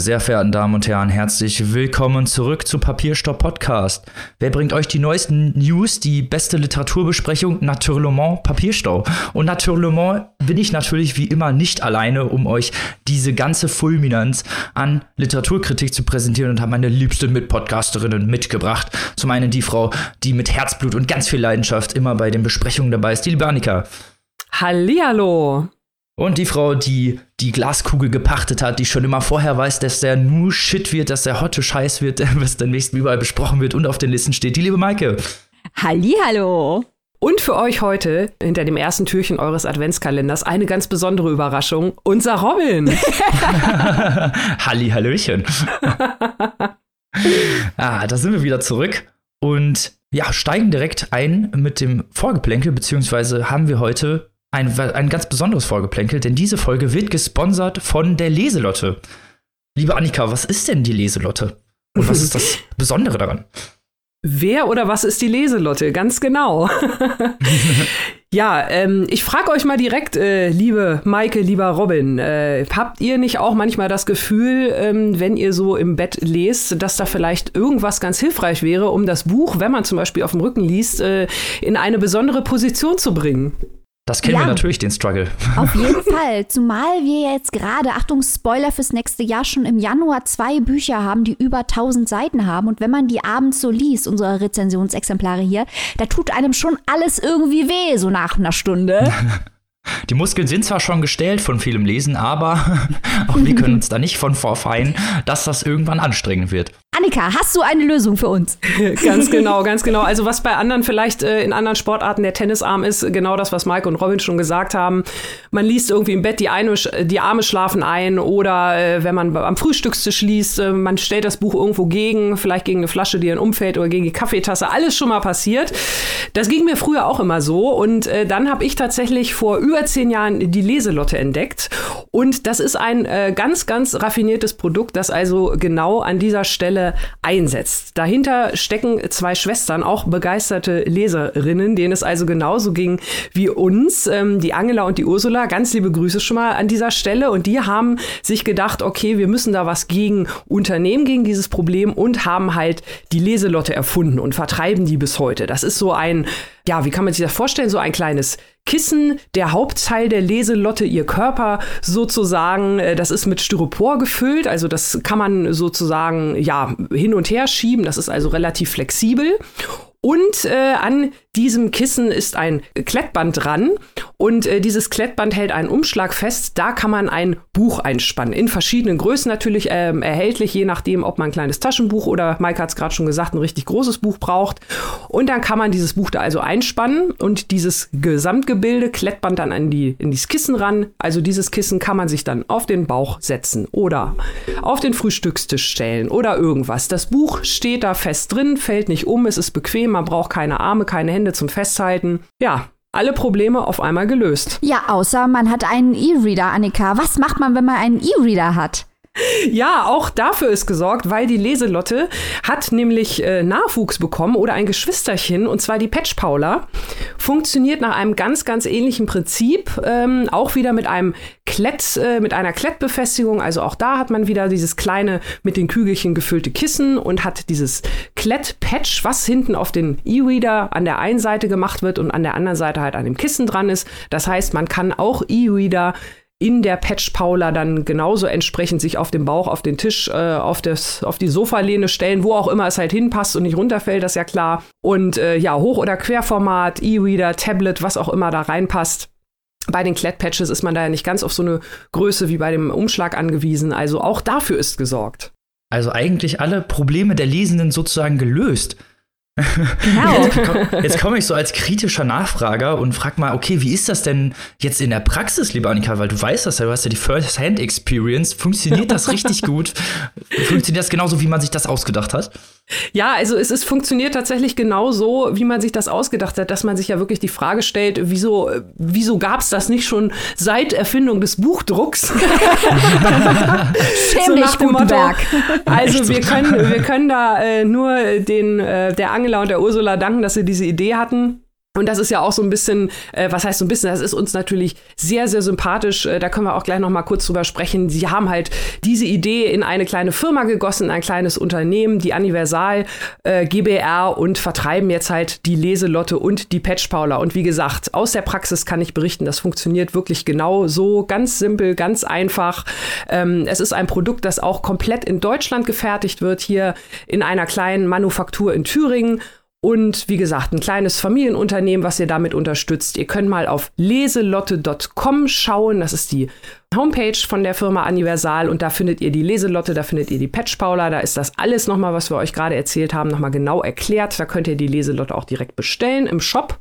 Sehr verehrten Damen und Herren, herzlich willkommen zurück zu Papierstopp Podcast. Wer bringt euch die neuesten News, die beste Literaturbesprechung? Naturellement Papierstau. Und naturellement bin ich natürlich wie immer nicht alleine, um euch diese ganze Fulminanz an Literaturkritik zu präsentieren und habe meine liebste Mitpodcasterinnen mitgebracht. Zum einen die Frau, die mit Herzblut und ganz viel Leidenschaft immer bei den Besprechungen dabei ist, die liebe. Hallihallo. Und die Frau, die die Glaskugel gepachtet hat, die schon immer vorher weiß, dass der nur Shit wird, dass der hotte Scheiß wird, was demnächst überall besprochen wird und auf den Listen steht, die liebe Maike. Hallihallo. Und für euch heute, hinter dem ersten Türchen eures Adventskalenders, eine ganz besondere Überraschung, unser Robin. Hallihallöchen. ah, da sind wir wieder zurück und ja, steigen direkt ein mit dem Vorgeplänkel, beziehungsweise haben wir heute ein, ein ganz besonderes Vorgeplänkel, denn diese Folge wird gesponsert von der Leselotte. Liebe Annika, was ist denn die Leselotte? Und was ist das Besondere daran? Wer oder was ist die Leselotte? Ganz genau. ja, ähm, ich frage euch mal direkt, äh, liebe Maike, lieber Robin, äh, habt ihr nicht auch manchmal das Gefühl, ähm, wenn ihr so im Bett lest, dass da vielleicht irgendwas ganz hilfreich wäre, um das Buch, wenn man zum Beispiel auf dem Rücken liest, äh, in eine besondere Position zu bringen? Das kennen ja, wir natürlich, den Struggle. Auf jeden Fall. Zumal wir jetzt gerade, Achtung, Spoiler fürs nächste Jahr, schon im Januar zwei Bücher haben, die über 1000 Seiten haben. Und wenn man die abends so liest, unsere Rezensionsexemplare hier, da tut einem schon alles irgendwie weh, so nach einer Stunde. Die Muskeln sind zwar schon gestellt von vielem Lesen, aber auch wir können uns da nicht von vorfeien, dass das irgendwann anstrengend wird. Annika, hast du eine Lösung für uns? ganz genau, ganz genau. Also was bei anderen vielleicht äh, in anderen Sportarten der Tennisarm ist, genau das, was Mike und Robin schon gesagt haben. Man liest irgendwie im Bett, die, eine, die Arme schlafen ein oder äh, wenn man am Frühstückstisch liest, äh, man stellt das Buch irgendwo gegen, vielleicht gegen eine Flasche, die dann umfällt oder gegen die Kaffeetasse. Alles schon mal passiert. Das ging mir früher auch immer so und äh, dann habe ich tatsächlich vor über zehn Jahren die Leselotte entdeckt und das ist ein äh, ganz, ganz raffiniertes Produkt, das also genau an dieser Stelle einsetzt. Dahinter stecken zwei Schwestern, auch begeisterte Leserinnen, denen es also genauso ging wie uns, ähm, die Angela und die Ursula. Ganz liebe Grüße schon mal an dieser Stelle. Und die haben sich gedacht, okay, wir müssen da was gegen unternehmen, gegen dieses Problem und haben halt die Leselotte erfunden und vertreiben die bis heute. Das ist so ein ja, wie kann man sich das vorstellen? So ein kleines Kissen, der Hauptteil der Leselotte, ihr Körper sozusagen, äh, das ist mit Styropor gefüllt, also das kann man sozusagen ja hin und her schieben, das ist also relativ flexibel. Und äh, an diesem Kissen ist ein Klettband dran und äh, dieses Klettband hält einen Umschlag fest. Da kann man ein Buch einspannen. In verschiedenen Größen natürlich ähm, erhältlich, je nachdem, ob man ein kleines Taschenbuch oder, Mike hat es gerade schon gesagt, ein richtig großes Buch braucht. Und dann kann man dieses Buch da also einspannen und dieses Gesamtgebilde Klettband dann an die, in dieses Kissen ran. Also dieses Kissen kann man sich dann auf den Bauch setzen oder auf den Frühstückstisch stellen oder irgendwas. Das Buch steht da fest drin, fällt nicht um, es ist bequem man braucht keine Arme, keine Hände zum Festhalten. Ja, alle Probleme auf einmal gelöst. Ja, außer man hat einen E-Reader, Annika. Was macht man, wenn man einen E-Reader hat? Ja, auch dafür ist gesorgt, weil die Leselotte hat nämlich äh, Nachwuchs bekommen oder ein Geschwisterchen, und zwar die Patch Paula. Funktioniert nach einem ganz, ganz ähnlichen Prinzip, ähm, auch wieder mit einem Klett, äh, mit einer Klettbefestigung. Also auch da hat man wieder dieses kleine mit den Kügelchen gefüllte Kissen und hat dieses Klettpatch, was hinten auf den E-Reader an der einen Seite gemacht wird und an der anderen Seite halt an dem Kissen dran ist. Das heißt, man kann auch E-Reader in der Patch Paula dann genauso entsprechend sich auf dem Bauch, auf den Tisch, äh, auf, das, auf die Sofalehne stellen, wo auch immer es halt hinpasst und nicht runterfällt, das ist ja klar. Und äh, ja, Hoch- oder Querformat, E-Reader, Tablet, was auch immer da reinpasst. Bei den Klettpatches ist man da ja nicht ganz auf so eine Größe wie bei dem Umschlag angewiesen. Also auch dafür ist gesorgt. Also eigentlich alle Probleme der Lesenden sozusagen gelöst. Genau. Jetzt, komm, komme ich so als kritischer Nachfrager und frag mal, okay, wie ist das denn jetzt in der Praxis, liebe Annika? Weil du weißt das ja, du hast ja die First-Hand-Experience. Funktioniert das richtig gut? Funktioniert das genauso, wie man sich das ausgedacht hat? Ja, also es ist funktioniert tatsächlich genau so, wie man sich das ausgedacht hat, dass man sich ja wirklich die Frage stellt, wieso, wieso gab es das nicht schon seit Erfindung des Buchdrucks? Schäm dich, so Gutenberg. Also wir können, wir können da äh, nur den, äh, der Angela und der Ursula danken, dass sie diese Idee hatten. Und das ist ja auch so ein bisschen, äh, was heißt so ein bisschen, das ist uns natürlich sehr, sehr sympathisch. Äh, da können wir auch gleich noch mal kurz drüber sprechen. Sie haben halt diese Idee in eine kleine Firma gegossen, in ein kleines Unternehmen, die Universal äh, GBR und vertreiben jetzt halt die Leselotte und die Patch Paula. Und wie gesagt, aus der Praxis kann ich berichten, das funktioniert wirklich genau so, ganz simpel, ganz einfach. Ähm, es ist ein Produkt, das auch komplett in Deutschland gefertigt wird, hier in einer kleinen Manufaktur in Thüringen und wie gesagt, ein kleines Familienunternehmen, was ihr damit unterstützt. Ihr könnt mal auf leselotte.com schauen. Das ist die Homepage von der Firma Universal und da findet ihr die Leselotte, da findet ihr die Patch Paula, da ist das alles nochmal, was wir euch gerade erzählt haben, nochmal genau erklärt. Da könnt ihr die Leselotte auch direkt bestellen im Shop.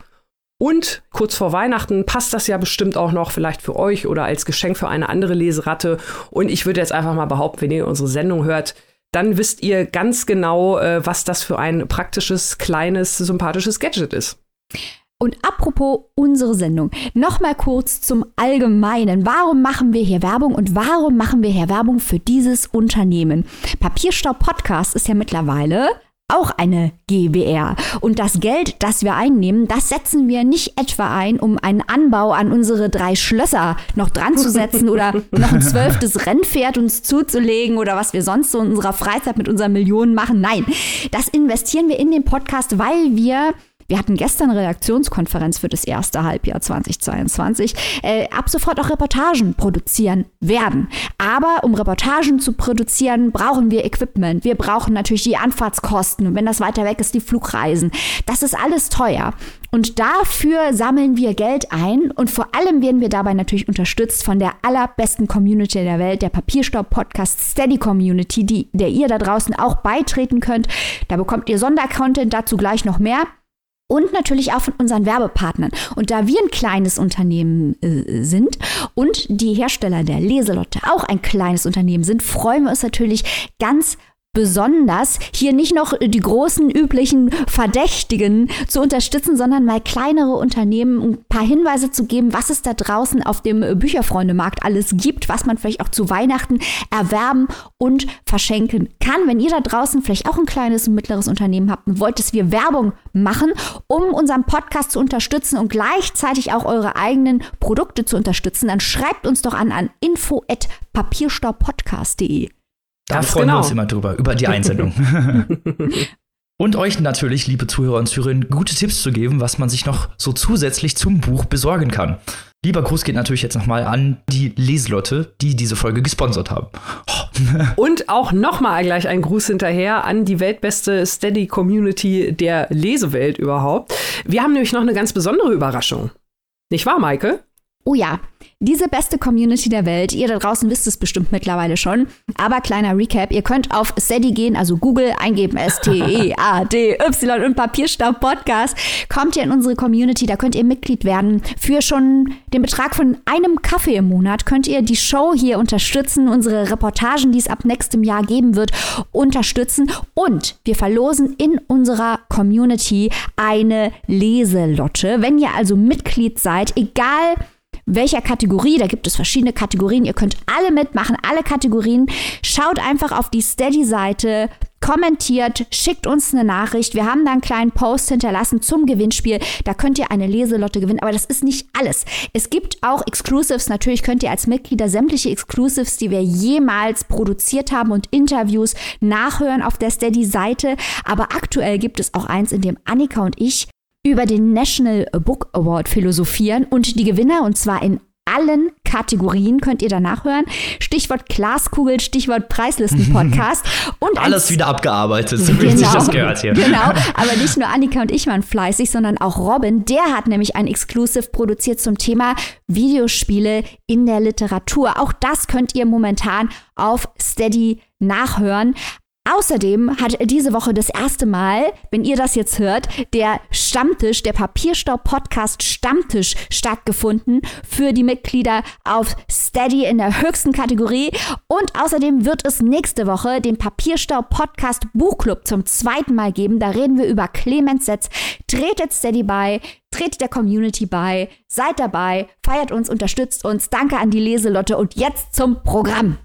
Und kurz vor Weihnachten passt das ja bestimmt auch noch vielleicht für euch oder als Geschenk für eine andere Leseratte. Und ich würde jetzt einfach mal behaupten, wenn ihr unsere Sendung hört, dann wisst ihr ganz genau, äh, was das für ein praktisches, kleines, sympathisches Gadget ist. Und apropos unsere Sendung, nochmal kurz zum Allgemeinen. Warum machen wir hier Werbung und warum machen wir hier Werbung für dieses Unternehmen? Papierstaub Podcast ist ja mittlerweile auch eine GBR. Und das Geld, das wir einnehmen, das setzen wir nicht etwa ein, um einen Anbau an unsere drei Schlösser noch dran zu setzen oder noch ein zwölftes Rennpferd uns zuzulegen oder was wir sonst so in unserer Freizeit mit unseren Millionen machen. Nein, das investieren wir in den Podcast, weil wir wir hatten gestern Redaktionskonferenz für das erste Halbjahr 2022. Äh, ab sofort auch Reportagen produzieren werden. Aber um Reportagen zu produzieren, brauchen wir Equipment. Wir brauchen natürlich die Anfahrtskosten. Und wenn das weiter weg ist, die Flugreisen. Das ist alles teuer. Und dafür sammeln wir Geld ein und vor allem werden wir dabei natürlich unterstützt von der allerbesten Community der Welt, der Papierstaub-Podcast Steady Community, die, der ihr da draußen auch beitreten könnt. Da bekommt ihr Sondercontent, dazu gleich noch mehr und natürlich auch von unseren Werbepartnern. Und da wir ein kleines Unternehmen äh, sind und die Hersteller der Leselotte auch ein kleines Unternehmen sind, freuen wir uns natürlich ganz besonders, hier nicht noch die großen üblichen Verdächtigen zu unterstützen, sondern mal kleinere Unternehmen ein paar Hinweise zu geben, was es da draußen auf dem Bücherfreundemarkt alles gibt, was man vielleicht auch zu Weihnachten erwerben und verschenken kann. Wenn ihr da draußen vielleicht auch ein kleines und mittleres Unternehmen habt und wollt, dass wir Werbung machen, um unseren Podcast zu unterstützen und gleichzeitig auch eure eigenen Produkte zu unterstützen, dann schreibt uns doch an an info@papierstaupodcast.de. Da freuen genau. wir uns immer drüber, über die Einsendung. Und euch natürlich, liebe Zuhörer und Zuhörerinnen, gute Tipps zu geben, was man sich noch so zusätzlich zum Buch besorgen kann. Lieber Gruß geht natürlich jetzt nochmal an die Leselotte, die diese Folge gesponsert haben. Oh. Und auch nochmal gleich ein Gruß hinterher an die weltbeste Steady Community der Lesewelt überhaupt. Wir haben nämlich noch eine ganz besondere Überraschung. Nicht wahr, Maike? Oh ja, diese beste Community der Welt, ihr da draußen wisst es bestimmt mittlerweile schon, aber kleiner Recap, ihr könnt auf Steady gehen, also Google eingeben, S-T-E-A-D-Y und Papierstaub Podcast, kommt ihr in unsere Community, da könnt ihr Mitglied werden. Für schon den Betrag von einem Kaffee im Monat könnt ihr die Show hier unterstützen, unsere Reportagen, die es ab nächstem Jahr geben wird, unterstützen und wir verlosen in unserer Community eine Leselotte. Wenn ihr also Mitglied seid, egal welcher Kategorie. Da gibt es verschiedene Kategorien. Ihr könnt alle mitmachen, alle Kategorien. Schaut einfach auf die Steady-Seite, kommentiert, schickt uns eine Nachricht. Wir haben da einen kleinen Post hinterlassen zum Gewinnspiel. Da könnt ihr eine Leselotte gewinnen. Aber das ist nicht alles. Es gibt auch Exclusives. Natürlich könnt ihr als Mitglieder sämtliche Exclusives, die wir jemals produziert haben und Interviews nachhören auf der Steady-Seite. Aber aktuell gibt es auch eins, in dem Annika und ich über den National Book Award philosophieren und die Gewinner, und zwar in allen Kategorien könnt ihr danach hören. Stichwort Glaskugel, Stichwort Preislisten-Podcast. und alles wieder abgearbeitet, so genau, sich das gehört hier. Genau, aber nicht nur Annika und ich waren fleißig, sondern auch Robin. Der hat nämlich ein Exclusive produziert zum Thema Videospiele in der Literatur. Auch das könnt ihr momentan auf Steady nachhören. Außerdem hat diese Woche das erste Mal, wenn ihr das jetzt hört, der Stammtisch, der Papierstaub-Podcast Stammtisch stattgefunden für die Mitglieder auf Steady in der höchsten Kategorie. Und außerdem wird es nächste Woche den Papierstaub-Podcast Buchclub zum zweiten Mal geben. Da reden wir über Clemens Setz. Tretet Steady bei, tretet der Community bei, seid dabei, feiert uns, unterstützt uns. Danke an die Leselotte und jetzt zum Programm.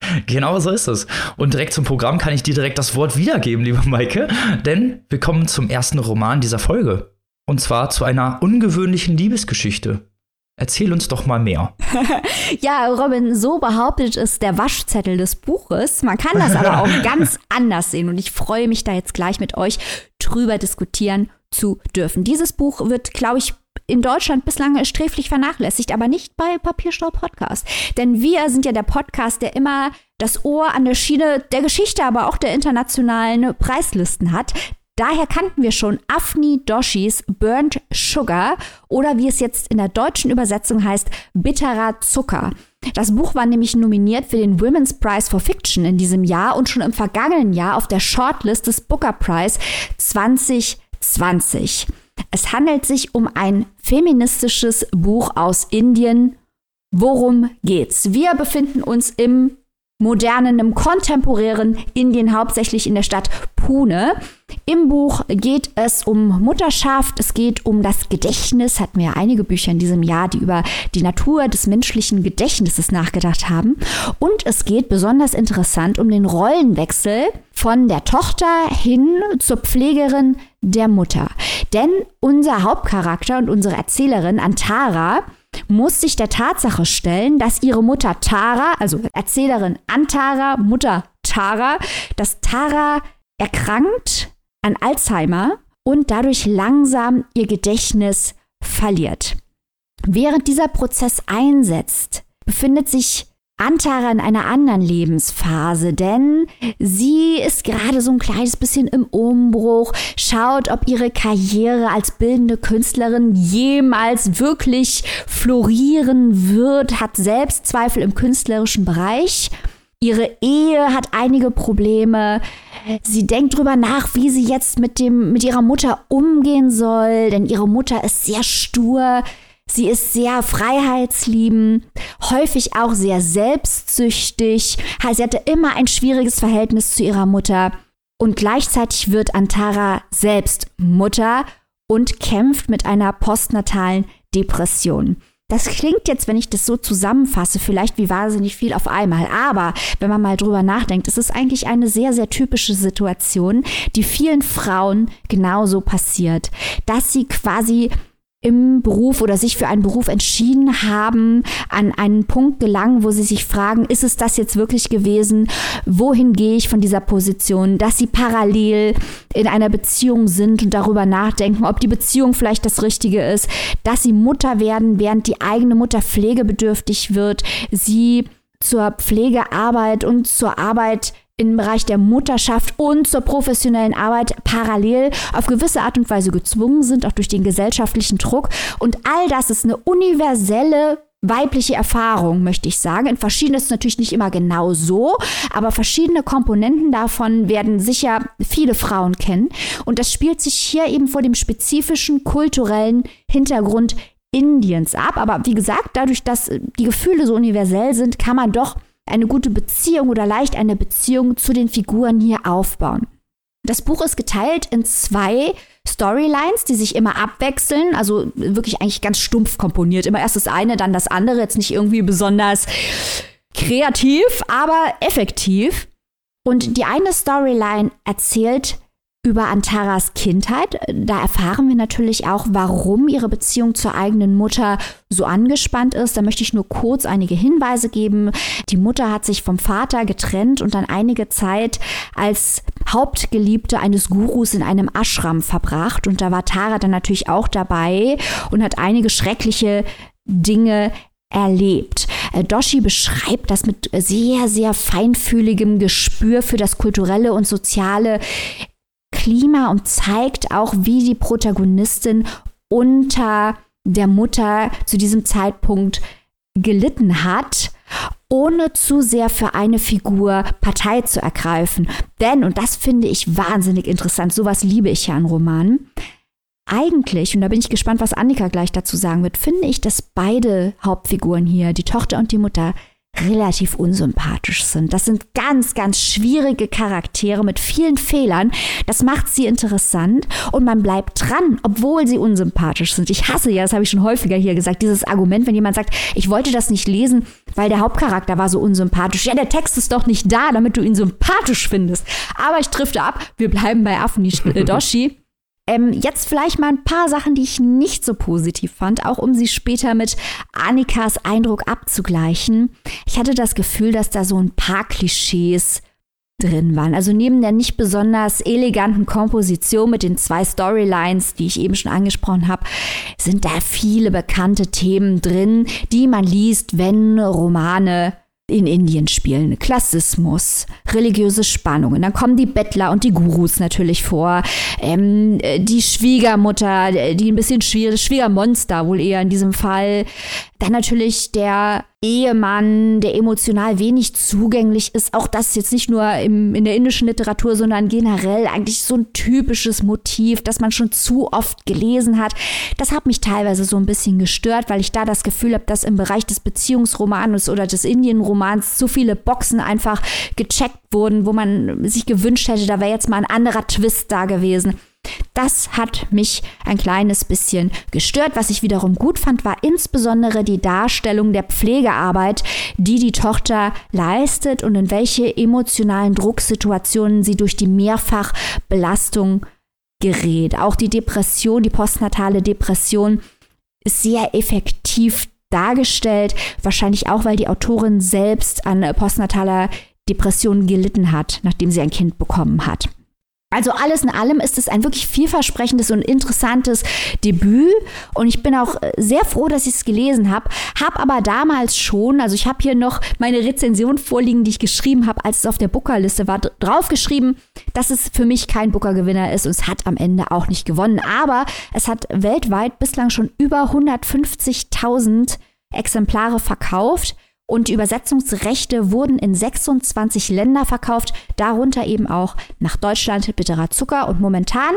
Genau so ist es. Und direkt zum Programm kann ich dir direkt das Wort wiedergeben, liebe Maike, denn wir kommen zum ersten Roman dieser Folge. Und zwar zu einer ungewöhnlichen Liebesgeschichte. Erzähl uns doch mal mehr. ja, Robin, so behauptet es der Waschzettel des Buches. Man kann das aber auch ganz anders sehen und ich freue mich da jetzt gleich mit euch drüber diskutieren zu dürfen. Dieses Buch wird, glaube ich, in Deutschland bislang sträflich vernachlässigt, aber nicht bei Papierstau Podcast. Denn wir sind ja der Podcast, der immer das Ohr an der Schiene der Geschichte, aber auch der internationalen Preislisten hat. Daher kannten wir schon Afni Doshis Burnt Sugar oder wie es jetzt in der deutschen Übersetzung heißt, bitterer Zucker. Das Buch war nämlich nominiert für den Women's Prize for Fiction in diesem Jahr und schon im vergangenen Jahr auf der Shortlist des Booker Prize 2020. Es handelt sich um ein feministisches Buch aus Indien. Worum geht's? Wir befinden uns im modernen, im kontemporären Indien, hauptsächlich in der Stadt Pune. Im Buch geht es um Mutterschaft, es geht um das Gedächtnis, hatten wir ja einige Bücher in diesem Jahr, die über die Natur des menschlichen Gedächtnisses nachgedacht haben. Und es geht besonders interessant um den Rollenwechsel von der Tochter hin zur Pflegerin der Mutter. Denn unser Hauptcharakter und unsere Erzählerin Antara muss sich der Tatsache stellen, dass ihre Mutter Tara, also Erzählerin Antara, Mutter Tara, dass Tara erkrankt an Alzheimer und dadurch langsam ihr Gedächtnis verliert. Während dieser Prozess einsetzt, befindet sich Antara in einer anderen Lebensphase, denn sie ist gerade so ein kleines bisschen im Umbruch, schaut, ob ihre Karriere als bildende Künstlerin jemals wirklich florieren wird, hat Selbstzweifel im künstlerischen Bereich. Ihre Ehe hat einige Probleme. Sie denkt drüber nach, wie sie jetzt mit dem, mit ihrer Mutter umgehen soll, denn ihre Mutter ist sehr stur. Sie ist sehr freiheitsliebend, häufig auch sehr selbstsüchtig. Sie hatte immer ein schwieriges Verhältnis zu ihrer Mutter. Und gleichzeitig wird Antara selbst Mutter und kämpft mit einer postnatalen Depression. Das klingt jetzt, wenn ich das so zusammenfasse, vielleicht wie wahnsinnig viel auf einmal. Aber wenn man mal drüber nachdenkt, ist es eigentlich eine sehr, sehr typische Situation, die vielen Frauen genauso passiert, dass sie quasi im Beruf oder sich für einen Beruf entschieden haben, an einen Punkt gelangen, wo sie sich fragen, ist es das jetzt wirklich gewesen? Wohin gehe ich von dieser Position? Dass sie parallel in einer Beziehung sind und darüber nachdenken, ob die Beziehung vielleicht das Richtige ist, dass sie Mutter werden, während die eigene Mutter pflegebedürftig wird, sie zur Pflegearbeit und zur Arbeit im Bereich der Mutterschaft und zur professionellen Arbeit parallel auf gewisse Art und Weise gezwungen sind, auch durch den gesellschaftlichen Druck. Und all das ist eine universelle weibliche Erfahrung, möchte ich sagen. In verschiedenen ist natürlich nicht immer genau so, aber verschiedene Komponenten davon werden sicher viele Frauen kennen. Und das spielt sich hier eben vor dem spezifischen kulturellen Hintergrund Indiens ab. Aber wie gesagt, dadurch, dass die Gefühle so universell sind, kann man doch eine gute Beziehung oder leicht eine Beziehung zu den Figuren hier aufbauen. Das Buch ist geteilt in zwei Storylines, die sich immer abwechseln, also wirklich eigentlich ganz stumpf komponiert. Immer erst das eine, dann das andere, jetzt nicht irgendwie besonders kreativ, aber effektiv. Und die eine Storyline erzählt über Antaras Kindheit. Da erfahren wir natürlich auch, warum ihre Beziehung zur eigenen Mutter so angespannt ist. Da möchte ich nur kurz einige Hinweise geben. Die Mutter hat sich vom Vater getrennt und dann einige Zeit als Hauptgeliebte eines Gurus in einem Ashram verbracht. Und da war Tara dann natürlich auch dabei und hat einige schreckliche Dinge erlebt. Äh, Doshi beschreibt das mit sehr, sehr feinfühligem Gespür für das kulturelle und soziale Klima und zeigt auch, wie die Protagonistin unter der Mutter zu diesem Zeitpunkt gelitten hat, ohne zu sehr für eine Figur Partei zu ergreifen. Denn, und das finde ich wahnsinnig interessant, sowas liebe ich ja an Romanen, eigentlich, und da bin ich gespannt, was Annika gleich dazu sagen wird, finde ich, dass beide Hauptfiguren hier, die Tochter und die Mutter, relativ unsympathisch sind. Das sind ganz, ganz schwierige Charaktere mit vielen Fehlern. Das macht sie interessant und man bleibt dran, obwohl sie unsympathisch sind. Ich hasse ja, das habe ich schon häufiger hier gesagt, dieses Argument, wenn jemand sagt, ich wollte das nicht lesen, weil der Hauptcharakter war so unsympathisch. Ja, der Text ist doch nicht da, damit du ihn sympathisch findest. Aber ich drifte ab. Wir bleiben bei Afni Doshi. Ähm, jetzt vielleicht mal ein paar Sachen, die ich nicht so positiv fand, auch um sie später mit Annikas Eindruck abzugleichen. Ich hatte das Gefühl, dass da so ein paar Klischees drin waren. Also neben der nicht besonders eleganten Komposition mit den zwei Storylines, die ich eben schon angesprochen habe, sind da viele bekannte Themen drin, die man liest, wenn Romane in Indien spielen. Klassismus, religiöse Spannungen. Dann kommen die Bettler und die Gurus natürlich vor. Ähm, die Schwiegermutter, die ein bisschen schwierig, Schwiegermonster wohl eher in diesem Fall. Dann natürlich der Ehemann, der emotional wenig zugänglich ist. Auch das jetzt nicht nur im, in der indischen Literatur, sondern generell eigentlich so ein typisches Motiv, das man schon zu oft gelesen hat. Das hat mich teilweise so ein bisschen gestört, weil ich da das Gefühl habe, dass im Bereich des Beziehungsromans oder des Indienromans zu viele Boxen einfach gecheckt wurden, wo man sich gewünscht hätte, da wäre jetzt mal ein anderer Twist da gewesen. Das hat mich ein kleines bisschen gestört. Was ich wiederum gut fand, war insbesondere die Darstellung der Pflegearbeit, die die Tochter leistet und in welche emotionalen Drucksituationen sie durch die Mehrfachbelastung gerät. Auch die Depression, die postnatale Depression ist sehr effektiv dargestellt. Wahrscheinlich auch, weil die Autorin selbst an postnataler Depression gelitten hat, nachdem sie ein Kind bekommen hat. Also alles in allem ist es ein wirklich vielversprechendes und interessantes Debüt und ich bin auch äh, sehr froh, dass ich es gelesen habe. Hab aber damals schon, also ich habe hier noch meine Rezension vorliegen, die ich geschrieben habe, als es auf der Booker-Liste war, draufgeschrieben, dass es für mich kein Booker-Gewinner ist und es hat am Ende auch nicht gewonnen. Aber es hat weltweit bislang schon über 150.000 Exemplare verkauft und die Übersetzungsrechte wurden in 26 Länder verkauft, darunter eben auch nach Deutschland Bitterer Zucker und momentan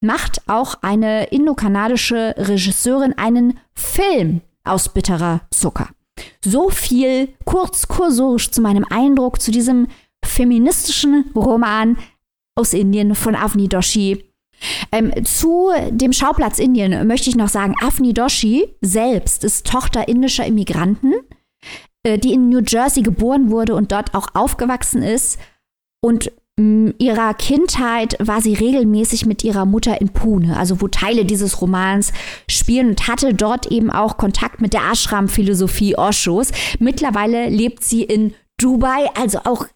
macht auch eine indokanadische Regisseurin einen Film aus bitterer Zucker. So viel kurz kursorisch zu meinem Eindruck zu diesem feministischen Roman aus Indien von Avni Doshi. Ähm, zu dem Schauplatz Indien möchte ich noch sagen, Avni Doshi selbst ist Tochter indischer Immigranten die in New Jersey geboren wurde und dort auch aufgewachsen ist. Und in mm, ihrer Kindheit war sie regelmäßig mit ihrer Mutter in Pune, also wo Teile dieses Romans spielen und hatte dort eben auch Kontakt mit der Ashram-Philosophie Oshos. Mittlerweile lebt sie in Dubai, also auch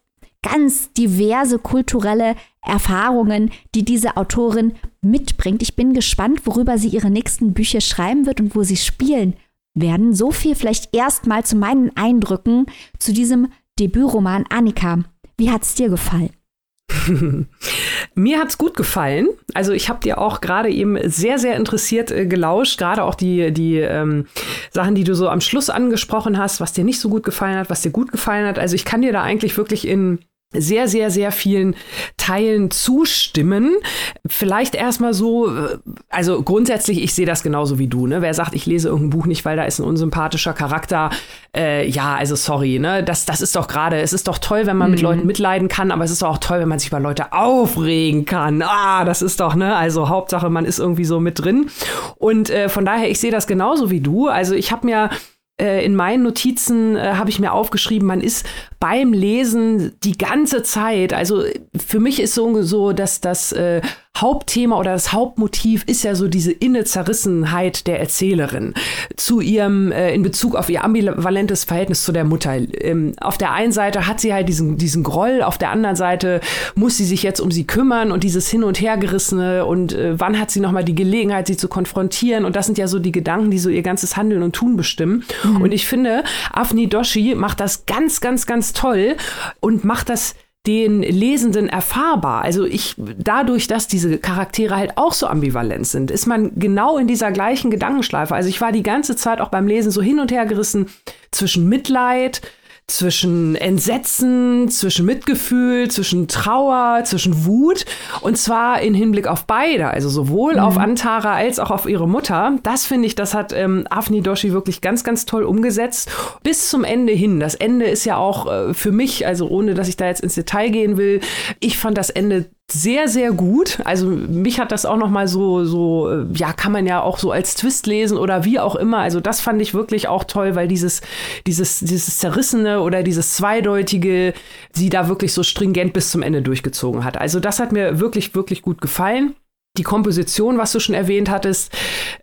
ganz diverse kulturelle Erfahrungen, die diese Autorin mitbringt. Ich bin gespannt, worüber sie ihre nächsten Bücher schreiben wird und wo sie spielen werden. So viel vielleicht erstmal zu meinen Eindrücken zu diesem Debütroman Annika. Wie hat es dir gefallen? Mir hat's gut gefallen. Also ich habe dir auch gerade eben sehr, sehr interessiert äh, gelauscht, gerade auch die, die ähm, Sachen, die du so am Schluss angesprochen hast, was dir nicht so gut gefallen hat, was dir gut gefallen hat. Also ich kann dir da eigentlich wirklich in sehr, sehr, sehr vielen Teilen zustimmen. Vielleicht erstmal so, also grundsätzlich, ich sehe das genauso wie du. Ne? Wer sagt, ich lese irgendein Buch nicht, weil da ist ein unsympathischer Charakter, äh, ja, also sorry, ne? Das, das ist doch gerade, es ist doch toll, wenn man mhm. mit Leuten mitleiden kann, aber es ist auch toll, wenn man sich über Leute aufregen kann. Ah, das ist doch, ne? Also Hauptsache, man ist irgendwie so mit drin. Und äh, von daher, ich sehe das genauso wie du. Also ich habe mir äh, in meinen Notizen äh, habe ich mir aufgeschrieben, man ist beim Lesen die ganze Zeit, also für mich ist so, so dass das äh, Hauptthema oder das Hauptmotiv ist ja so diese inne Zerrissenheit der Erzählerin zu ihrem, äh, in Bezug auf ihr ambivalentes Verhältnis zu der Mutter. Ähm, auf der einen Seite hat sie halt diesen, diesen Groll, auf der anderen Seite muss sie sich jetzt um sie kümmern und dieses Hin- und Hergerissene und äh, wann hat sie nochmal die Gelegenheit, sie zu konfrontieren und das sind ja so die Gedanken, die so ihr ganzes Handeln und Tun bestimmen. Mhm. Und ich finde, Afni Doshi macht das ganz, ganz, ganz toll und macht das den Lesenden erfahrbar. Also ich, dadurch, dass diese Charaktere halt auch so ambivalent sind, ist man genau in dieser gleichen Gedankenschleife. Also ich war die ganze Zeit auch beim Lesen so hin und her gerissen zwischen Mitleid, zwischen Entsetzen, zwischen Mitgefühl, zwischen Trauer, zwischen Wut und zwar in Hinblick auf beide, also sowohl mhm. auf Antara als auch auf ihre Mutter. Das finde ich, das hat ähm, Afni Doshi wirklich ganz, ganz toll umgesetzt bis zum Ende hin. Das Ende ist ja auch äh, für mich, also ohne dass ich da jetzt ins Detail gehen will, ich fand das Ende sehr, sehr gut. Also mich hat das auch noch mal so, so, äh, ja, kann man ja auch so als Twist lesen oder wie auch immer. Also das fand ich wirklich auch toll, weil dieses, dieses, dieses Zerrissene oder dieses Zweideutige sie da wirklich so stringent bis zum Ende durchgezogen hat. Also das hat mir wirklich, wirklich gut gefallen. Die Komposition, was du schon erwähnt hattest,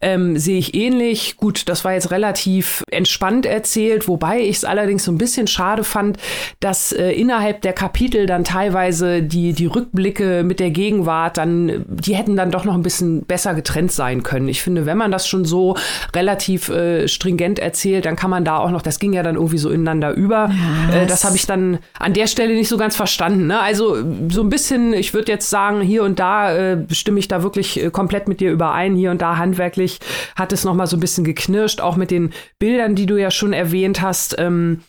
ähm, sehe ich ähnlich. Gut, das war jetzt relativ entspannt erzählt, wobei ich es allerdings so ein bisschen schade fand, dass äh, innerhalb der Kapitel dann teilweise die, die Rückblicke mit der Gegenwart dann, die hätten dann doch noch ein bisschen besser getrennt sein können. Ich finde, wenn man das schon so relativ äh, stringent erzählt, dann kann man da auch noch, das ging ja dann irgendwie so ineinander über. Äh, das habe ich dann an der Stelle nicht so ganz verstanden. Ne? Also so ein bisschen, ich würde jetzt sagen, hier und da äh, stimme ich da wirklich äh, komplett mit dir überein. Hier und da handwerklich hat es noch mal so ein bisschen geknirscht, auch mit den Bildern, die du ja schon erwähnt hast. Ähm,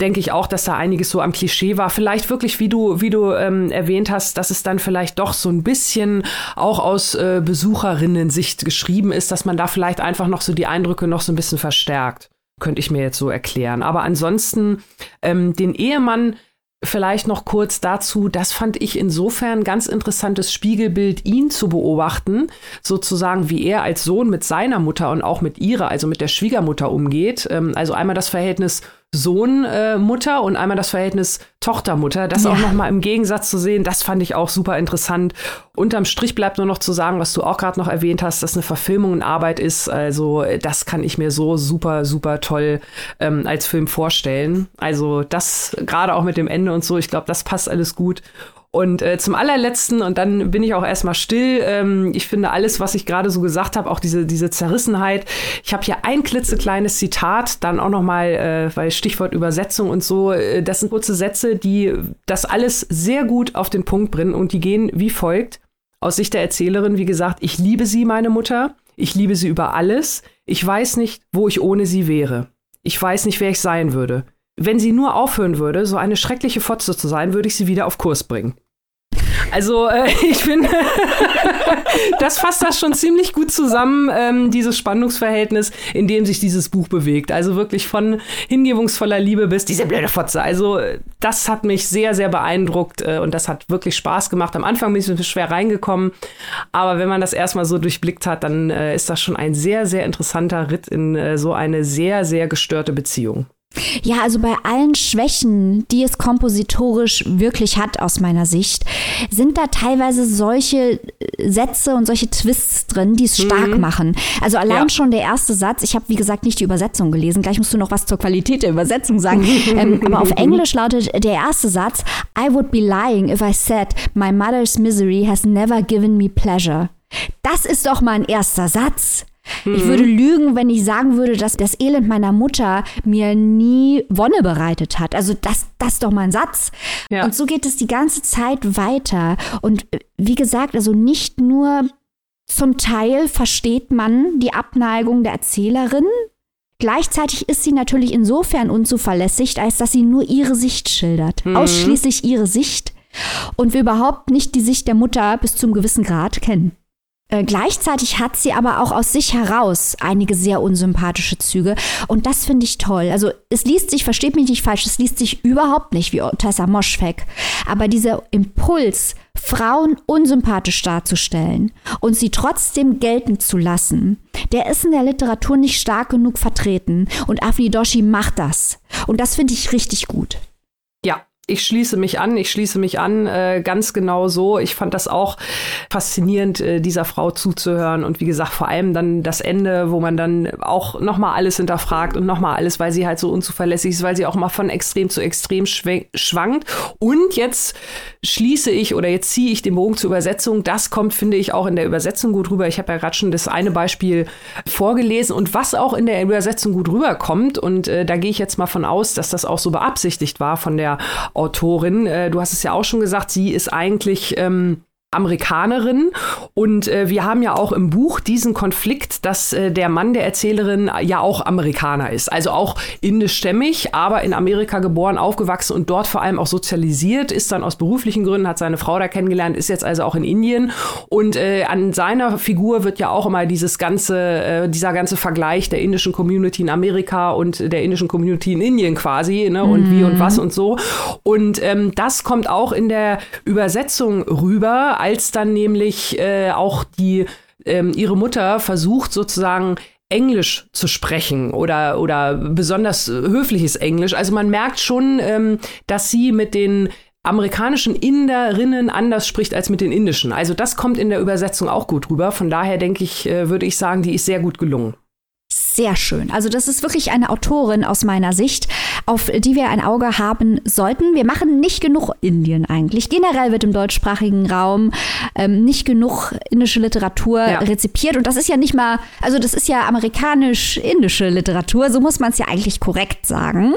denke ich auch, dass da einiges so am Klischee war. Vielleicht wirklich, wie du, wie du ähm, erwähnt hast, dass es dann vielleicht doch so ein bisschen auch aus äh, Besucherinnen-Sicht geschrieben ist, dass man da vielleicht einfach noch so die Eindrücke noch so ein bisschen verstärkt. Könnte ich mir jetzt so erklären. Aber ansonsten, ähm, den Ehemann Vielleicht noch kurz dazu, das fand ich insofern ganz interessantes Spiegelbild, ihn zu beobachten, sozusagen wie er als Sohn mit seiner Mutter und auch mit ihrer, also mit der Schwiegermutter umgeht. Ähm, also einmal das Verhältnis Sohn-Mutter äh, und einmal das Verhältnis Tochter-Mutter. Das ja. auch nochmal im Gegensatz zu sehen, das fand ich auch super interessant. Unterm Strich bleibt nur noch zu sagen, was du auch gerade noch erwähnt hast, dass eine Verfilmung in Arbeit ist. Also das kann ich mir so super, super toll ähm, als Film vorstellen. Also das gerade auch mit dem Ende und so, ich glaube, das passt alles gut. Und äh, zum allerletzten, und dann bin ich auch erstmal still, ähm, ich finde alles, was ich gerade so gesagt habe, auch diese, diese Zerrissenheit. Ich habe hier ein klitzekleines Zitat, dann auch nochmal, äh, weil Stichwort Übersetzung und so, äh, das sind kurze Sätze, die das alles sehr gut auf den Punkt bringen und die gehen wie folgt. Aus Sicht der Erzählerin, wie gesagt, ich liebe sie, meine Mutter. Ich liebe sie über alles. Ich weiß nicht, wo ich ohne sie wäre. Ich weiß nicht, wer ich sein würde. Wenn sie nur aufhören würde, so eine schreckliche Fotze zu sein, würde ich sie wieder auf Kurs bringen. Also äh, ich finde, das fasst das schon ziemlich gut zusammen, ähm, dieses Spannungsverhältnis, in dem sich dieses Buch bewegt. Also wirklich von hingebungsvoller Liebe bis diese blöde Fotze. Also das hat mich sehr, sehr beeindruckt äh, und das hat wirklich Spaß gemacht. Am Anfang bin ich schwer reingekommen, aber wenn man das erstmal so durchblickt hat, dann äh, ist das schon ein sehr, sehr interessanter Ritt in äh, so eine sehr, sehr gestörte Beziehung. Ja, also bei allen Schwächen, die es kompositorisch wirklich hat aus meiner Sicht, sind da teilweise solche äh, Sätze und solche Twists drin, die es mhm. stark machen. Also allein ja. schon der erste Satz, ich habe wie gesagt nicht die Übersetzung gelesen, gleich musst du noch was zur Qualität der Übersetzung sagen, ähm, aber auf Englisch lautet der erste Satz, I would be lying if I said my mother's misery has never given me pleasure. Das ist doch mal ein erster Satz. Ich würde mhm. lügen, wenn ich sagen würde, dass das Elend meiner Mutter mir nie Wonne bereitet hat. Also das, das ist doch mal ein Satz. Ja. Und so geht es die ganze Zeit weiter. Und äh, wie gesagt, also nicht nur zum Teil versteht man die Abneigung der Erzählerin. Gleichzeitig ist sie natürlich insofern unzuverlässig, als dass sie nur ihre Sicht schildert. Mhm. Ausschließlich ihre Sicht. Und wir überhaupt nicht die Sicht der Mutter bis zum gewissen Grad kennen. Äh, gleichzeitig hat sie aber auch aus sich heraus einige sehr unsympathische Züge. Und das finde ich toll. Also es liest sich, versteht mich nicht falsch, es liest sich überhaupt nicht wie Tessa Moschweg. Aber dieser Impuls, Frauen unsympathisch darzustellen und sie trotzdem gelten zu lassen, der ist in der Literatur nicht stark genug vertreten. Und Afni Doshi macht das. Und das finde ich richtig gut. Ich schließe mich an, ich schließe mich an, äh, ganz genau so. Ich fand das auch faszinierend, äh, dieser Frau zuzuhören. Und wie gesagt, vor allem dann das Ende, wo man dann auch nochmal alles hinterfragt und nochmal alles, weil sie halt so unzuverlässig ist, weil sie auch mal von extrem zu extrem schwankt. Und jetzt schließe ich oder jetzt ziehe ich den Bogen zur Übersetzung. Das kommt, finde ich, auch in der Übersetzung gut rüber. Ich habe ja gerade schon das eine Beispiel vorgelesen. Und was auch in der Übersetzung gut rüberkommt, und äh, da gehe ich jetzt mal von aus, dass das auch so beabsichtigt war von der Autorin. Äh, du hast es ja auch schon gesagt, sie ist eigentlich ähm, Amerikanerin. Und äh, wir haben ja auch im Buch diesen Konflikt, dass äh, der Mann der Erzählerin ja auch Amerikaner ist. Also auch indischstämmig, aber in Amerika geboren, aufgewachsen und dort vor allem auch sozialisiert, ist dann aus beruflichen Gründen, hat seine Frau da kennengelernt, ist jetzt also auch in Indien. Und äh, an seiner Figur wird ja auch immer dieses ganze, äh, dieser ganze Vergleich der indischen Community in Amerika und der indischen Community in Indien quasi, ne? Und mhm. wie und was und so. Und ähm, das kommt auch in der Übersetzung rüber als dann nämlich äh, auch die ähm, ihre Mutter versucht sozusagen Englisch zu sprechen oder, oder besonders höfliches Englisch. Also man merkt schon, ähm, dass sie mit den amerikanischen Inderinnen anders spricht als mit den indischen. Also das kommt in der Übersetzung auch gut rüber. Von daher denke ich, äh, würde ich sagen, die ist sehr gut gelungen sehr schön. Also das ist wirklich eine Autorin aus meiner Sicht, auf die wir ein Auge haben sollten. Wir machen nicht genug Indien eigentlich. Generell wird im deutschsprachigen Raum ähm, nicht genug indische Literatur ja. rezipiert. Und das ist ja nicht mal, also das ist ja amerikanisch-indische Literatur, so muss man es ja eigentlich korrekt sagen.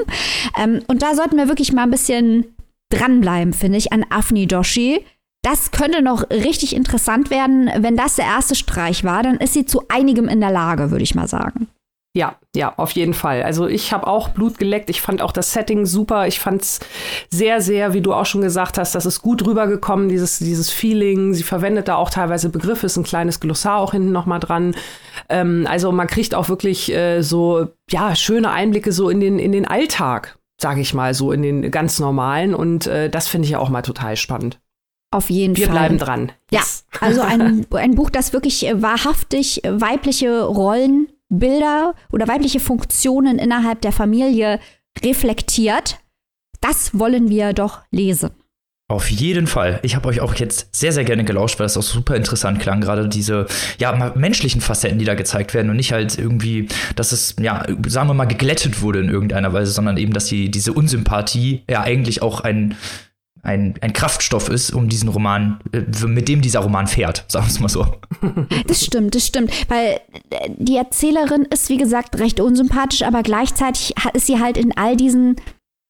Ähm, und da sollten wir wirklich mal ein bisschen dranbleiben, finde ich, an Afni Doshi. Das könnte noch richtig interessant werden. Wenn das der erste Streich war, dann ist sie zu einigem in der Lage, würde ich mal sagen. Ja, ja, auf jeden Fall. Also ich habe auch Blut geleckt. Ich fand auch das Setting super. Ich fand es sehr, sehr, wie du auch schon gesagt hast, das ist gut rübergekommen, dieses, dieses Feeling. Sie verwendet da auch teilweise Begriffe, ist ein kleines Glossar auch hinten nochmal dran. Ähm, also man kriegt auch wirklich äh, so, ja, schöne Einblicke so in den, in den Alltag, sage ich mal, so in den ganz normalen. Und äh, das finde ich ja auch mal total spannend. Auf jeden Wir Fall. Wir bleiben dran. Yes. Ja, also ein, ein Buch, das wirklich äh, wahrhaftig weibliche Rollen Bilder oder weibliche Funktionen innerhalb der Familie reflektiert. Das wollen wir doch lesen. Auf jeden Fall. Ich habe euch auch jetzt sehr, sehr gerne gelauscht, weil das auch super interessant klang. Gerade diese, ja, menschlichen Facetten, die da gezeigt werden und nicht halt irgendwie, dass es, ja, sagen wir mal, geglättet wurde in irgendeiner Weise, sondern eben, dass die, diese Unsympathie ja eigentlich auch ein, ein, ein Kraftstoff ist, um diesen Roman, äh, mit dem dieser Roman fährt, sagen wir es mal so. Das stimmt, das stimmt. Weil äh, die Erzählerin ist, wie gesagt, recht unsympathisch, aber gleichzeitig ist sie halt in all diesen,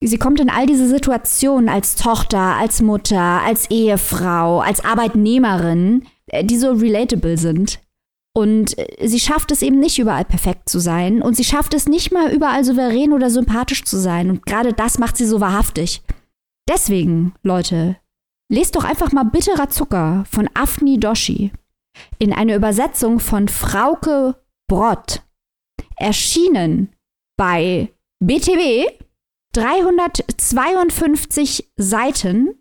sie kommt in all diese Situationen als Tochter, als Mutter, als Ehefrau, als Arbeitnehmerin, äh, die so relatable sind. Und sie schafft es eben nicht überall perfekt zu sein. Und sie schafft es nicht mal überall souverän oder sympathisch zu sein. Und gerade das macht sie so wahrhaftig. Deswegen, Leute, lest doch einfach mal Bitterer Zucker von Afni Doshi in einer Übersetzung von Frauke Brott. Erschienen bei BTW 352 Seiten,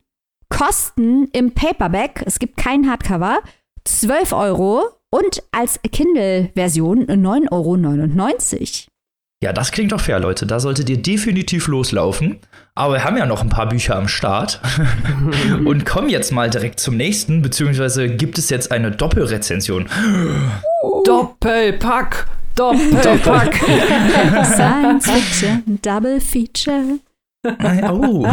Kosten im Paperback, es gibt kein Hardcover, 12 Euro und als Kindle-Version 9,99 Euro. Ja, das klingt doch fair, Leute. Da solltet ihr definitiv loslaufen. Aber wir haben ja noch ein paar Bücher am Start und kommen jetzt mal direkt zum nächsten, beziehungsweise gibt es jetzt eine Doppelrezension. Doppelpack! Doppelpack! Science Fiction, Double Feature. Oh.